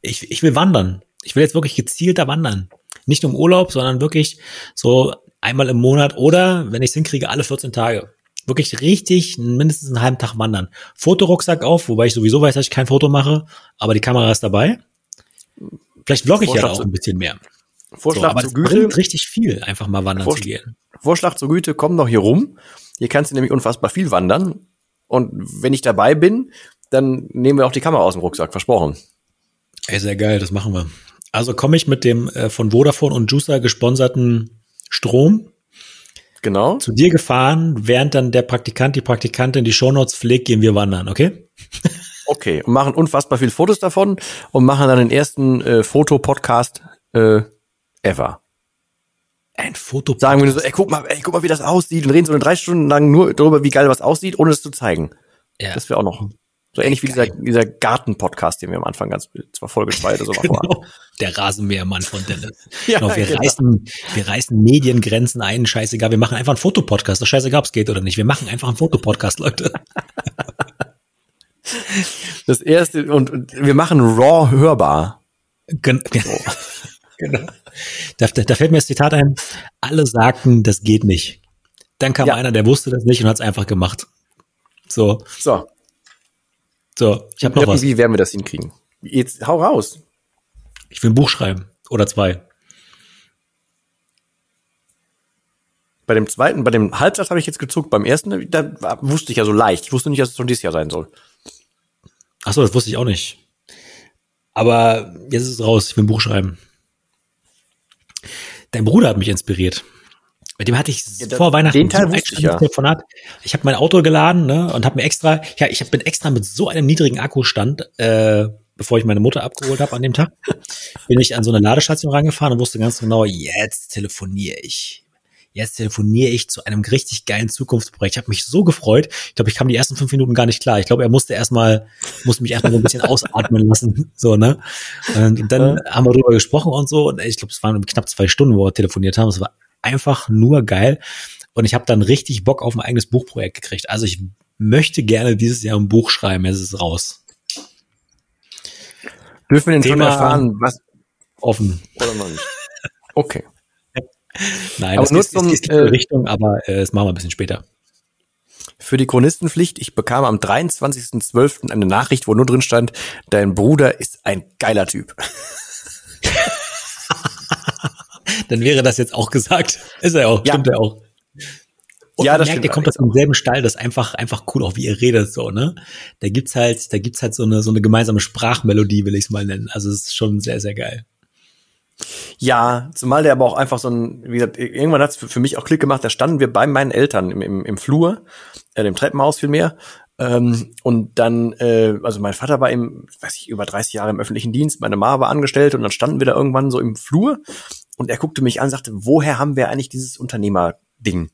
Ich, ich will wandern. Ich will jetzt wirklich gezielter wandern. Nicht um Urlaub, sondern wirklich so einmal im Monat oder, wenn ich es hinkriege, alle 14 Tage wirklich richtig mindestens einen halben Tag wandern. Fotorucksack auf, wobei ich sowieso weiß, dass ich kein Foto mache, aber die Kamera ist dabei. Vielleicht vlogge ich Vorschlag ja auch ein bisschen mehr. Vorschlag so, aber zur Güte. bringt richtig viel, einfach mal wandern Vorschlag, zu gehen. Vorschlag zur Güte, komm doch hier rum. Hier kannst du nämlich unfassbar viel wandern. Und wenn ich dabei bin, dann nehmen wir auch die Kamera aus dem Rucksack, versprochen. Ey, sehr geil, das machen wir. Also komme ich mit dem äh, von Vodafone und Juicer gesponserten Strom Genau. zu dir gefahren, während dann der Praktikant, die Praktikantin die Shownotes pflegt, gehen wir wandern, okay? Okay. Und machen unfassbar viele Fotos davon und machen dann den ersten äh, Fotopodcast äh, ever. Ein Foto. Sagen wir nur so, ey, guck mal, ey, guck mal, wie das aussieht und reden so eine drei Stunden lang nur darüber, wie geil was aussieht, ohne es zu zeigen. Ja. Das wäre auch noch so ähnlich wie dieser, dieser Garten-Podcast, den wir am Anfang ganz, zwar Folge 2 oder so. Genau. Der Rasenmähermann von Dennis. Ja, genau, wir, genau. reißen, wir reißen Mediengrenzen ein, scheißegal. Wir machen einfach einen Fotopodcast. Das scheißegal, ob es geht oder nicht. Wir machen einfach einen Fotopodcast, Leute. Das erste, und, und wir machen Raw hörbar. Gen genau. Da, da, da fällt mir das Zitat ein. Alle sagten, das geht nicht. Dann kam Ja. einer, der wusste das nicht und hat es einfach gemacht. So, So, so, ich habe noch was. irgendwie werden wir das hinkriegen. Jetzt hau raus. Ich will ein Buch schreiben. Oder zwei. Bei dem zweiten, bei dem Halbsatz habe ich jetzt gezuckt. Beim ersten, da wusste ich ja so leicht. Ich wusste nicht, dass es schon dieses Jahr sein soll. Ach so, das wusste ich auch nicht. Aber jetzt ist es raus. Ich will ein Buch schreiben. Dein Bruder hat mich inspiriert. Mit dem hatte ich Ja, vor Weihnachten den Teil wusste ich ja. Telefonat. Ich habe mein Auto geladen ne, und habe mir extra, ja, ich hab- bin extra mit so einem niedrigen Akkustand, äh, bevor ich meine Mutter abgeholt habe an dem Tag, bin ich an so eine Ladestation rangefahren und wusste ganz genau, jetzt telefoniere ich. Jetzt telefoniere ich zu einem richtig geilen Zukunftsprojekt. Ich habe mich so gefreut. Ich glaube, ich kam die ersten fünf Minuten gar nicht klar. Ich glaube, er musste erstmal, musste mich erstmal so ein bisschen ausatmen lassen. So, ne? Und, dann haben wir darüber gesprochen und so. Und ich glaube, es waren knapp zwei Stunden, wo wir telefoniert haben. Es war einfach nur geil. Und ich habe dann richtig Bock auf ein eigenes Buchprojekt gekriegt. Also ich möchte gerne dieses Jahr ein Buch schreiben. Es ist raus. Dürfen wir schon Thema- erfahren, was Offen. oder noch nicht? Okay. Nein, Aber das nur ist, zum, ist, die äh, Richtung, aber äh, das machen wir ein bisschen später. Für die Chronistenpflicht, ich bekam am 23.12. eine Nachricht, wo nur drin stand, dein Bruder ist ein geiler Typ. Dann wäre das jetzt auch gesagt. Ist er auch, Ja. stimmt er auch. Und Ja, man das merkt, der kommt aus dem selben Stall, das ist einfach, einfach cool, auch wie ihr redet, so, ne? Da gibt's halt, da gibt's halt so eine, so eine gemeinsame Sprachmelodie, will ich es mal nennen. Also, es ist schon sehr, sehr geil. Ja, zumal der aber auch einfach so ein, wie gesagt, irgendwann hat es für, für mich auch Klick gemacht, da standen wir bei meinen Eltern im, im, im Flur, äh, dem Treppenhaus vielmehr. Ähm, und dann, äh, also mein Vater war im, weiß ich, über 30 Jahre im öffentlichen Dienst, meine Mama war angestellt und dann standen wir da irgendwann so im Flur und er guckte mich an und sagte, woher haben wir eigentlich dieses Unternehmerding?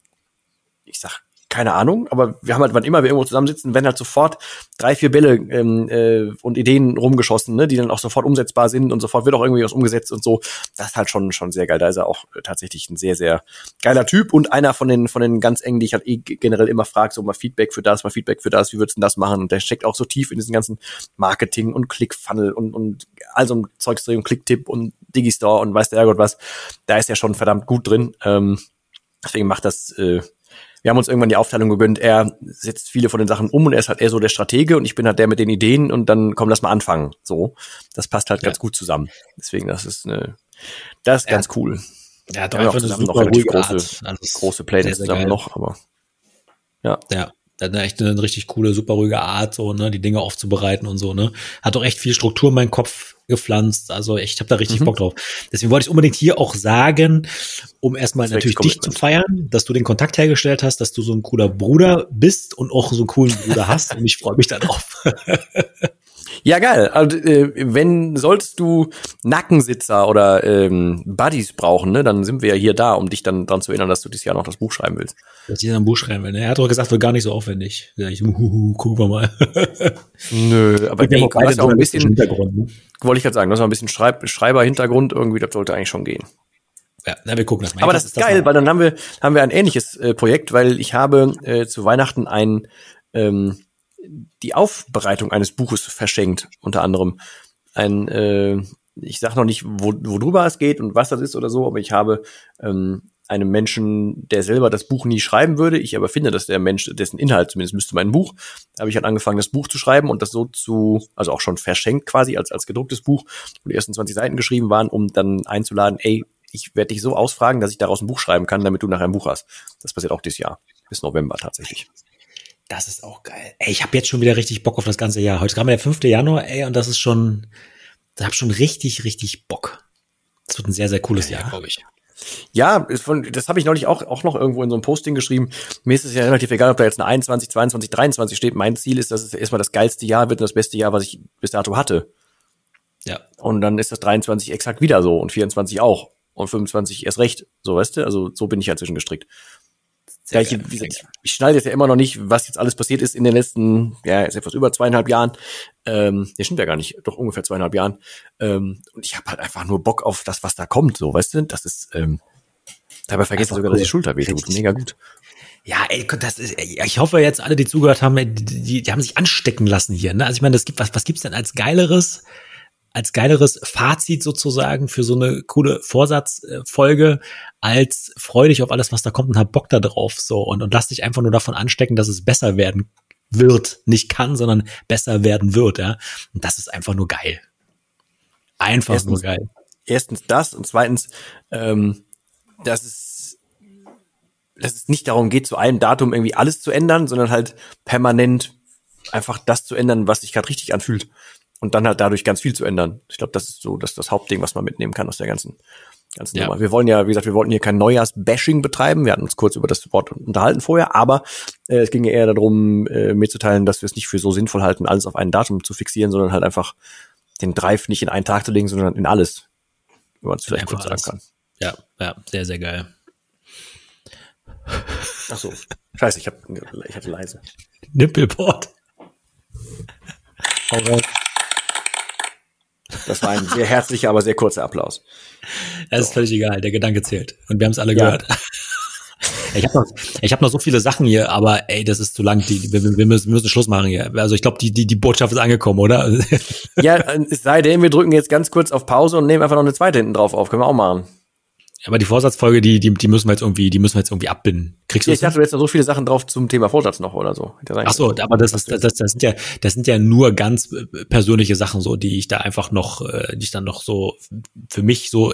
Ich sag, keine Ahnung, aber wir haben halt, wann immer wir irgendwo zusammensitzen, werden halt sofort drei, vier Bälle ähm, äh, und Ideen rumgeschossen, ne, die dann auch sofort umsetzbar sind und sofort wird auch irgendwie was umgesetzt und so. Das ist halt schon schon sehr geil. Da ist er auch äh, tatsächlich ein sehr, sehr geiler Typ und einer von den von den ganz engen, die ich halt eh generell immer frage, so mal Feedback für das, mal Feedback für das, wie würdest du denn das machen? Und der steckt auch so tief in diesen ganzen Marketing und Clickfunnel und, und all so ein Zeugs drin, Clicktip und Digistore und weiß der Herrgott was. Da ist er schon verdammt gut drin. Ähm, deswegen macht das äh, wir haben uns irgendwann die Aufteilung gegönnt, er setzt viele von den Sachen um und er ist halt eher so der Stratege und ich bin halt der mit den Ideen und dann komm, lass mal anfangen. So. Das passt halt Ja. ganz gut zusammen. Deswegen, das ist eine, das ist Ja. ganz cool. Ja, Wir haben ja zusammen noch relativ große, Also, große sehr zusammen geil. noch, aber Ja, der hat echt eine richtig coole, super ruhige Art, so, ne, die Dinge aufzubereiten und so, ne. Hat auch echt viel Struktur in meinen Kopf gepflanzt. Also ich habe da richtig Mhm. Bock drauf. Deswegen wollte ich unbedingt hier auch sagen, um erstmal natürlich dich zu feiern, dass du den Kontakt hergestellt hast, dass du so ein cooler Bruder bist und auch so einen coolen Bruder hast. Und ich freue mich darauf. Ja, geil. Also, äh, wenn solltest du Nackensitzer oder ähm, Buddies brauchen, ne, dann sind wir ja hier da, um dich dann dran zu erinnern, dass du dieses Jahr noch das Buch schreiben willst. Dass ich dann ein Buch schreiben will. ne? Er hat doch gesagt, wird gar nicht so aufwendig. Ja, ich, uhuhu, gucken wir mal. Nö, aber Wir ey, auch beide auch ein bisschen, Hintergrund. Ne? wollte ich gerade sagen, hast auch ein bisschen Schreib Schreiber-Hintergrund irgendwie, das sollte eigentlich schon gehen. Ja, na, wir gucken das mal. Aber das ist geil, weil dann haben wir, haben wir ein ähnliches äh, Projekt, weil ich habe äh, zu Weihnachten ein, ähm, die Aufbereitung eines Buches verschenkt, unter anderem. Ein, äh, ich sag noch nicht, wo, worüber es geht und was das ist oder so, aber ich habe ähm, einem Menschen, der selber das Buch nie schreiben würde, ich aber finde, dass der Mensch, dessen Inhalt zumindest müsste mein Buch, habe ich halt angefangen, das Buch zu schreiben und das so zu, also auch schon verschenkt quasi als, als gedrucktes Buch, wo die ersten 20 Seiten geschrieben waren, um dann einzuladen, ey, ich werde dich so ausfragen, dass ich daraus ein Buch schreiben kann, damit du nachher ein Buch hast. Das passiert auch dieses Jahr. Bis November tatsächlich. Das ist auch geil. Ey, ich habe jetzt schon wieder richtig Bock auf das ganze Jahr. Heute kam der 5. Januar, ey, und das ist schon, da hab schon richtig, richtig Bock. Das wird ein sehr, sehr cooles ja. Jahr, glaube ich. Ja, das habe ich neulich auch, auch noch irgendwo in so einem Posting geschrieben. Mir ist es ja relativ egal, ob da jetzt eine 21, 22, 23 steht. Mein Ziel ist, dass es erstmal das geilste Jahr wird und das beste Jahr, was ich bis dato hatte. Ja. Und dann ist das 23 exakt wieder so und 24 auch und 25 erst recht. So, weißt du? Also so bin ich halt zwischengestrickt. Ja, ich, ich, ich schneide jetzt ja immer noch nicht, was jetzt alles passiert ist in den letzten, ja, ist etwas über zweieinhalb Jahren. Ähm, ja, stimmt ja gar nicht, doch ungefähr zweieinhalb Jahren. Ähm, und ich habe halt einfach nur Bock auf das, was da kommt, so, weißt du? Das ist, ähm, dabei vergessen sogar, cool. dass die Schulter wehtut. Mega gut. Ja, ey, das ist, ich hoffe jetzt alle, die zugehört haben, die, die, die haben sich anstecken lassen hier. Ne? Also ich meine, das gibt was, was gibt's denn als geileres als geileres Fazit sozusagen für so eine coole Vorsatzfolge, als freu dich auf alles, was da kommt und hab Bock da drauf, so, und, und lass dich einfach nur davon anstecken, dass es besser werden wird, nicht kann, sondern besser werden wird, ja. Und das ist einfach nur geil. Einfach erstens, nur geil. Erstens das und zweitens, ähm, dass es, dass es nicht darum geht, zu einem Datum irgendwie alles zu ändern, sondern halt permanent einfach das zu ändern, was sich gerade richtig anfühlt und dann halt dadurch ganz viel zu ändern. Ich glaube, das ist so das, das Hauptding, was man mitnehmen kann aus der ganzen, ganzen ja. Nummer. Wir wollen ja, wie gesagt, wir wollten hier kein Neujahrs-Bashing betreiben. Wir hatten uns kurz über das Wort unterhalten vorher, aber äh, es ging ja eher darum, äh, mitzuteilen, dass wir es nicht für so sinnvoll halten, alles auf ein Datum zu fixieren, sondern halt einfach den Drive nicht in einen Tag zu legen, sondern in alles. Wenn man es vielleicht kurz sagen kann. Ja, ja, sehr, sehr geil. Ach so. Scheiße, ich, hab, ich hatte leise. Nippelport. Hau rein. Das war ein sehr herzlicher, aber sehr kurzer Applaus. Das so. ist völlig egal, der Gedanke zählt. Und wir haben es alle ja. gehört. Ich habe noch, ich hab noch so viele Sachen hier, aber ey, das ist zu lang. Die, wir, wir, müssen, wir müssen Schluss machen hier. Also ich glaube, die, die, die Botschaft ist angekommen, oder? Ja, es sei denn, wir drücken jetzt ganz kurz auf Pause und nehmen einfach noch eine zweite hinten drauf auf. Können wir auch machen. Aber die Vorsatzfolge, die, die, die müssen wir jetzt irgendwie, die müssen wir jetzt irgendwie abbinden. Kriegst du ja, ich dachte, du hättest noch so viele Sachen drauf zum Thema Vorsatz noch oder so. Ach so, aber das, ist, das, das, das sind ja, das sind ja nur ganz äh, persönliche Sachen so, die ich da einfach noch, äh, die ich dann noch so für mich so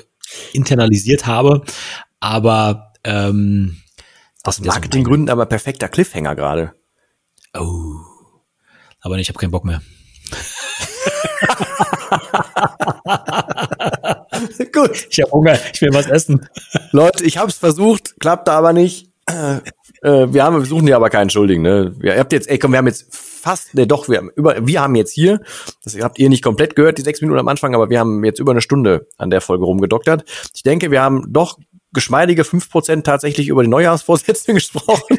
internalisiert habe. Aber ähm, aus Marketinggründen aber perfekter Cliffhanger gerade. Oh. Aber ich habe keinen Bock mehr. Gut. Ich habe Hunger, ich will was essen. Leute, ich habe es versucht, klappte aber nicht. Äh, wir haben, wir suchen ja aber keinen Schuldigen. Ne? Ihr habt jetzt, ey, komm, wir haben jetzt fast, ne, doch, wir haben über, wir haben jetzt hier, das habt ihr nicht komplett gehört, die sechs Minuten am Anfang, aber wir haben jetzt über eine Stunde an der Folge rumgedoktert. Ich denke, wir haben doch geschmeidige fünf Prozent tatsächlich über die Neujahrsvorsätze gesprochen.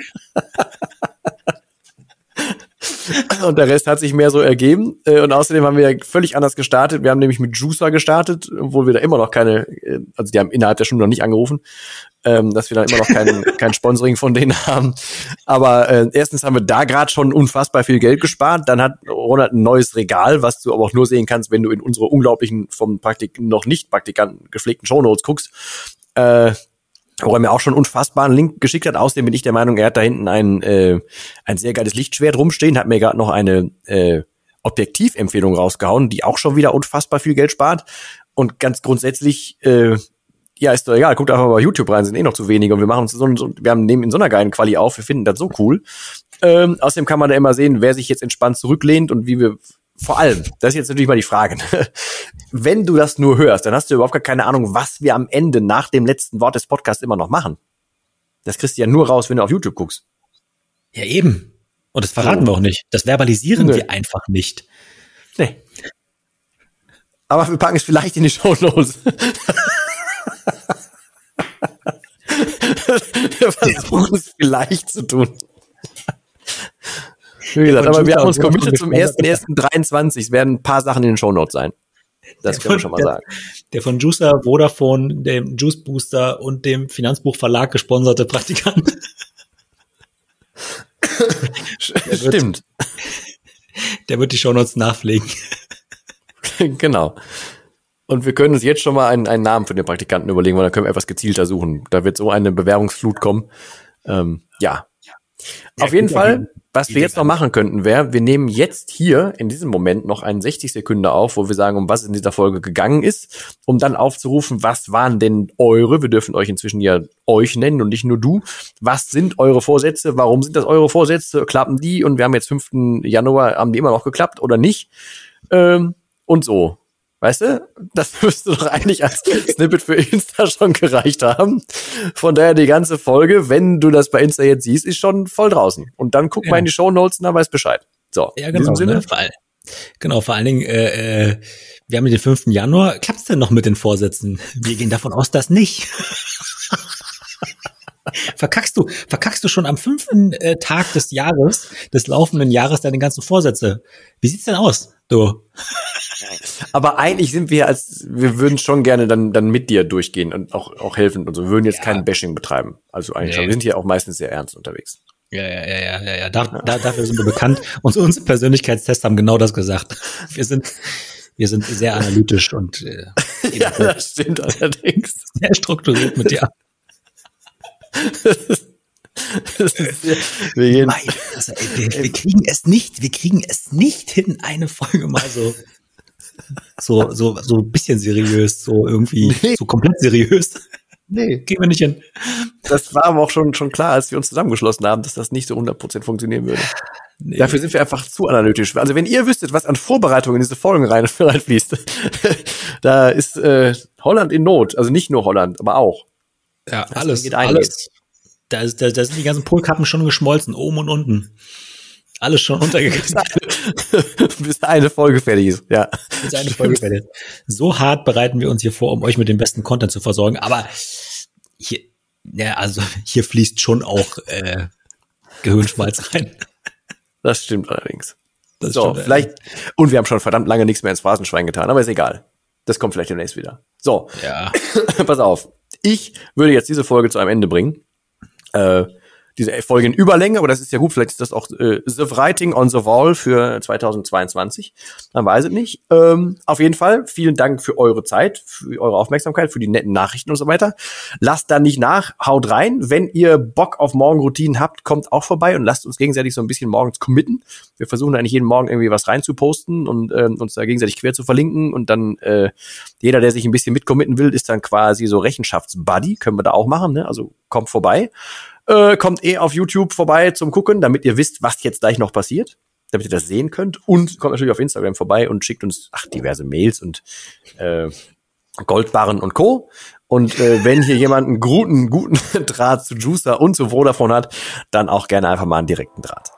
Und der Rest hat sich mehr so ergeben. Äh, und außerdem haben wir völlig anders gestartet. Wir haben nämlich mit Juicer gestartet, obwohl wir da immer noch keine, äh, also die haben innerhalb der Stunde noch nicht angerufen, ähm, dass wir da immer noch kein, kein Sponsoring von denen haben. Aber äh, erstens haben wir da gerade schon unfassbar viel Geld gespart. Dann hat Ronald ein neues Regal, was du aber auch nur sehen kannst, wenn du in unsere unglaublichen, vom Praktik noch nicht Praktikanten gepflegten Shownotes guckst. Äh, wo er mir auch schon unfassbaren Link geschickt hat. Außerdem bin ich der Meinung, er hat da hinten ein, äh, ein sehr geiles Lichtschwert rumstehen, hat mir gerade noch eine äh, Objektivempfehlung rausgehauen, die auch schon wieder unfassbar viel Geld spart. Und ganz grundsätzlich, äh, ja, ist doch egal, guckt einfach mal bei YouTube rein, sind eh noch zu wenige und wir machen uns so, so wir haben nehmen in so einer geilen Quali auf, wir finden das so cool. Ähm, außerdem kann man da immer sehen, wer sich jetzt entspannt zurücklehnt und wie wir vor allem, das ist jetzt natürlich mal die Frage, wenn du das nur hörst, dann hast du überhaupt gar keine Ahnung, was wir am Ende nach dem letzten Wort des Podcasts immer noch machen. Das kriegst du ja nur raus, wenn du auf YouTube guckst. Ja, eben. Und das verraten oh. wir auch nicht. Das verbalisieren Nö. wir einfach nicht. Nee. Aber wir packen es vielleicht in die Show Notes. wir versuchen es vielleicht zu tun. Wie gesagt, aber wir haben uns committed zum 1.1.23. Es werden ein paar Sachen in den Shownotes sein. Das können wir schon mal sagen. Der von Juicer, Vodafone, dem Juice Booster und dem Finanzbuchverlag gesponserte Praktikant. der Stimmt. der wird die Shownotes nachpflegen. genau. Und wir können uns jetzt schon mal einen, einen Namen für den Praktikanten überlegen, weil dann können wir etwas gezielter suchen. Da wird so eine Bewerbungsflut kommen. Ähm, ja. Ja. Auf jeden Fall was wir jetzt noch machen könnten, wäre, wir nehmen jetzt hier in diesem Moment noch einen 60 Sekunden auf, wo wir sagen, um was in dieser Folge gegangen ist, um dann aufzurufen, was waren denn eure, wir dürfen euch inzwischen ja euch nennen und nicht nur du, was sind eure Vorsätze, warum sind das eure Vorsätze, klappen die und wir haben jetzt 5. Januar, haben die immer noch geklappt oder nicht ähm, und so. Weißt du? Das müsste doch eigentlich als Snippet für Insta schon gereicht haben. Von daher die ganze Folge, wenn du das bei Insta jetzt siehst, ist schon voll draußen. Und dann guck ja. mal in die Show Notes und dann weiß Bescheid. So, ja, genau, in diesem Sinne. Ne? Vor, genau, vor allen Dingen, äh, äh, wir haben den 5. Januar. Klappt's denn noch mit den Vorsätzen? Wir gehen davon aus, dass nicht. verkackst du, verkackst du schon am fünften äh, Tag des Jahres, des laufenden Jahres deine ganzen Vorsätze? Wie sieht's denn aus, du? Aber eigentlich sind wir als, wir würden schon gerne dann, dann mit dir durchgehen und auch, auch helfen und so. Wir würden jetzt ja. kein Bashing betreiben. Also eigentlich nee. schon. Wir sind hier auch meistens sehr ernst unterwegs. Ja, ja, ja, ja, ja, ja. Da, da, dafür sind wir bekannt. Und unsere Persönlichkeitstests haben genau das gesagt. Wir sind, wir sind sehr analytisch und äh, ja, das stimmt allerdings. Sehr strukturiert mit dir. Wir, gehen. Also, ey, wir, wir, kriegen es nicht, wir kriegen es nicht hin, eine Folge mal so so so so ein bisschen seriös, so irgendwie nee. so komplett seriös. Nee, gehen wir nicht hin. Das war aber auch schon schon klar, als wir uns zusammengeschlossen haben, dass das nicht so 100% funktionieren würde. Nee. Dafür sind wir einfach zu analytisch. Also wenn ihr wüsstet, was an Vorbereitungen in diese Folgen rein, reinfließt, da ist äh, Holland in Not. Also nicht nur Holland, aber auch. Ja, das alles, alles. Da, ist, da, da sind die ganzen Polkappen schon geschmolzen, oben und unten. Alles schon untergegangen. Bis eine Folge fertig ist, ja. Bis eine Folge fertig ist. So hart bereiten wir uns hier vor, um euch mit dem besten Content zu versorgen. Aber hier, ja, also hier fließt schon auch äh, Gehirnschmalz rein. Das stimmt allerdings. Das so, stimmt, vielleicht, und wir haben schon verdammt lange nichts mehr ins Phrasenschwein getan, aber ist egal. Das kommt vielleicht demnächst wieder. So. Ja. Pass auf. Ich würde jetzt diese Folge zu einem Ende bringen. Äh, diese Folge in Überlänge, aber das ist ja gut, vielleicht ist das auch äh, The Writing on the Wall für 2022. Man weiß es nicht. Ähm, auf jeden Fall, vielen Dank für eure Zeit, für eure Aufmerksamkeit, für die netten Nachrichten und so weiter. Lasst da nicht nach, haut rein. Wenn ihr Bock auf Morgenroutinen habt, kommt auch vorbei und lasst uns gegenseitig so ein bisschen morgens committen. Wir versuchen eigentlich jeden Morgen irgendwie was reinzuposten und ähm, uns da gegenseitig quer zu verlinken und dann äh, jeder, der sich ein bisschen mitcommitten will, ist dann quasi so Rechenschaftsbuddy. Können wir da auch machen, ne? Also kommt vorbei. Äh, kommt eh auf YouTube vorbei zum Gucken, damit ihr wisst, was jetzt gleich noch passiert, damit ihr das sehen könnt. Und kommt natürlich auf Instagram vorbei und schickt uns ach, diverse Mails und äh, Goldbarren und Co. Und äh, wenn hier jemand einen guten, guten Draht zu Juicer und zu Vodafone hat, dann auch gerne einfach mal einen direkten Draht.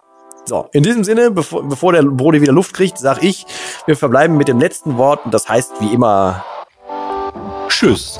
So, in diesem Sinne, bevor, bevor der Brody wieder Luft kriegt, sag ich, wir verbleiben mit dem letzten Wort und das heißt wie immer Tschüss.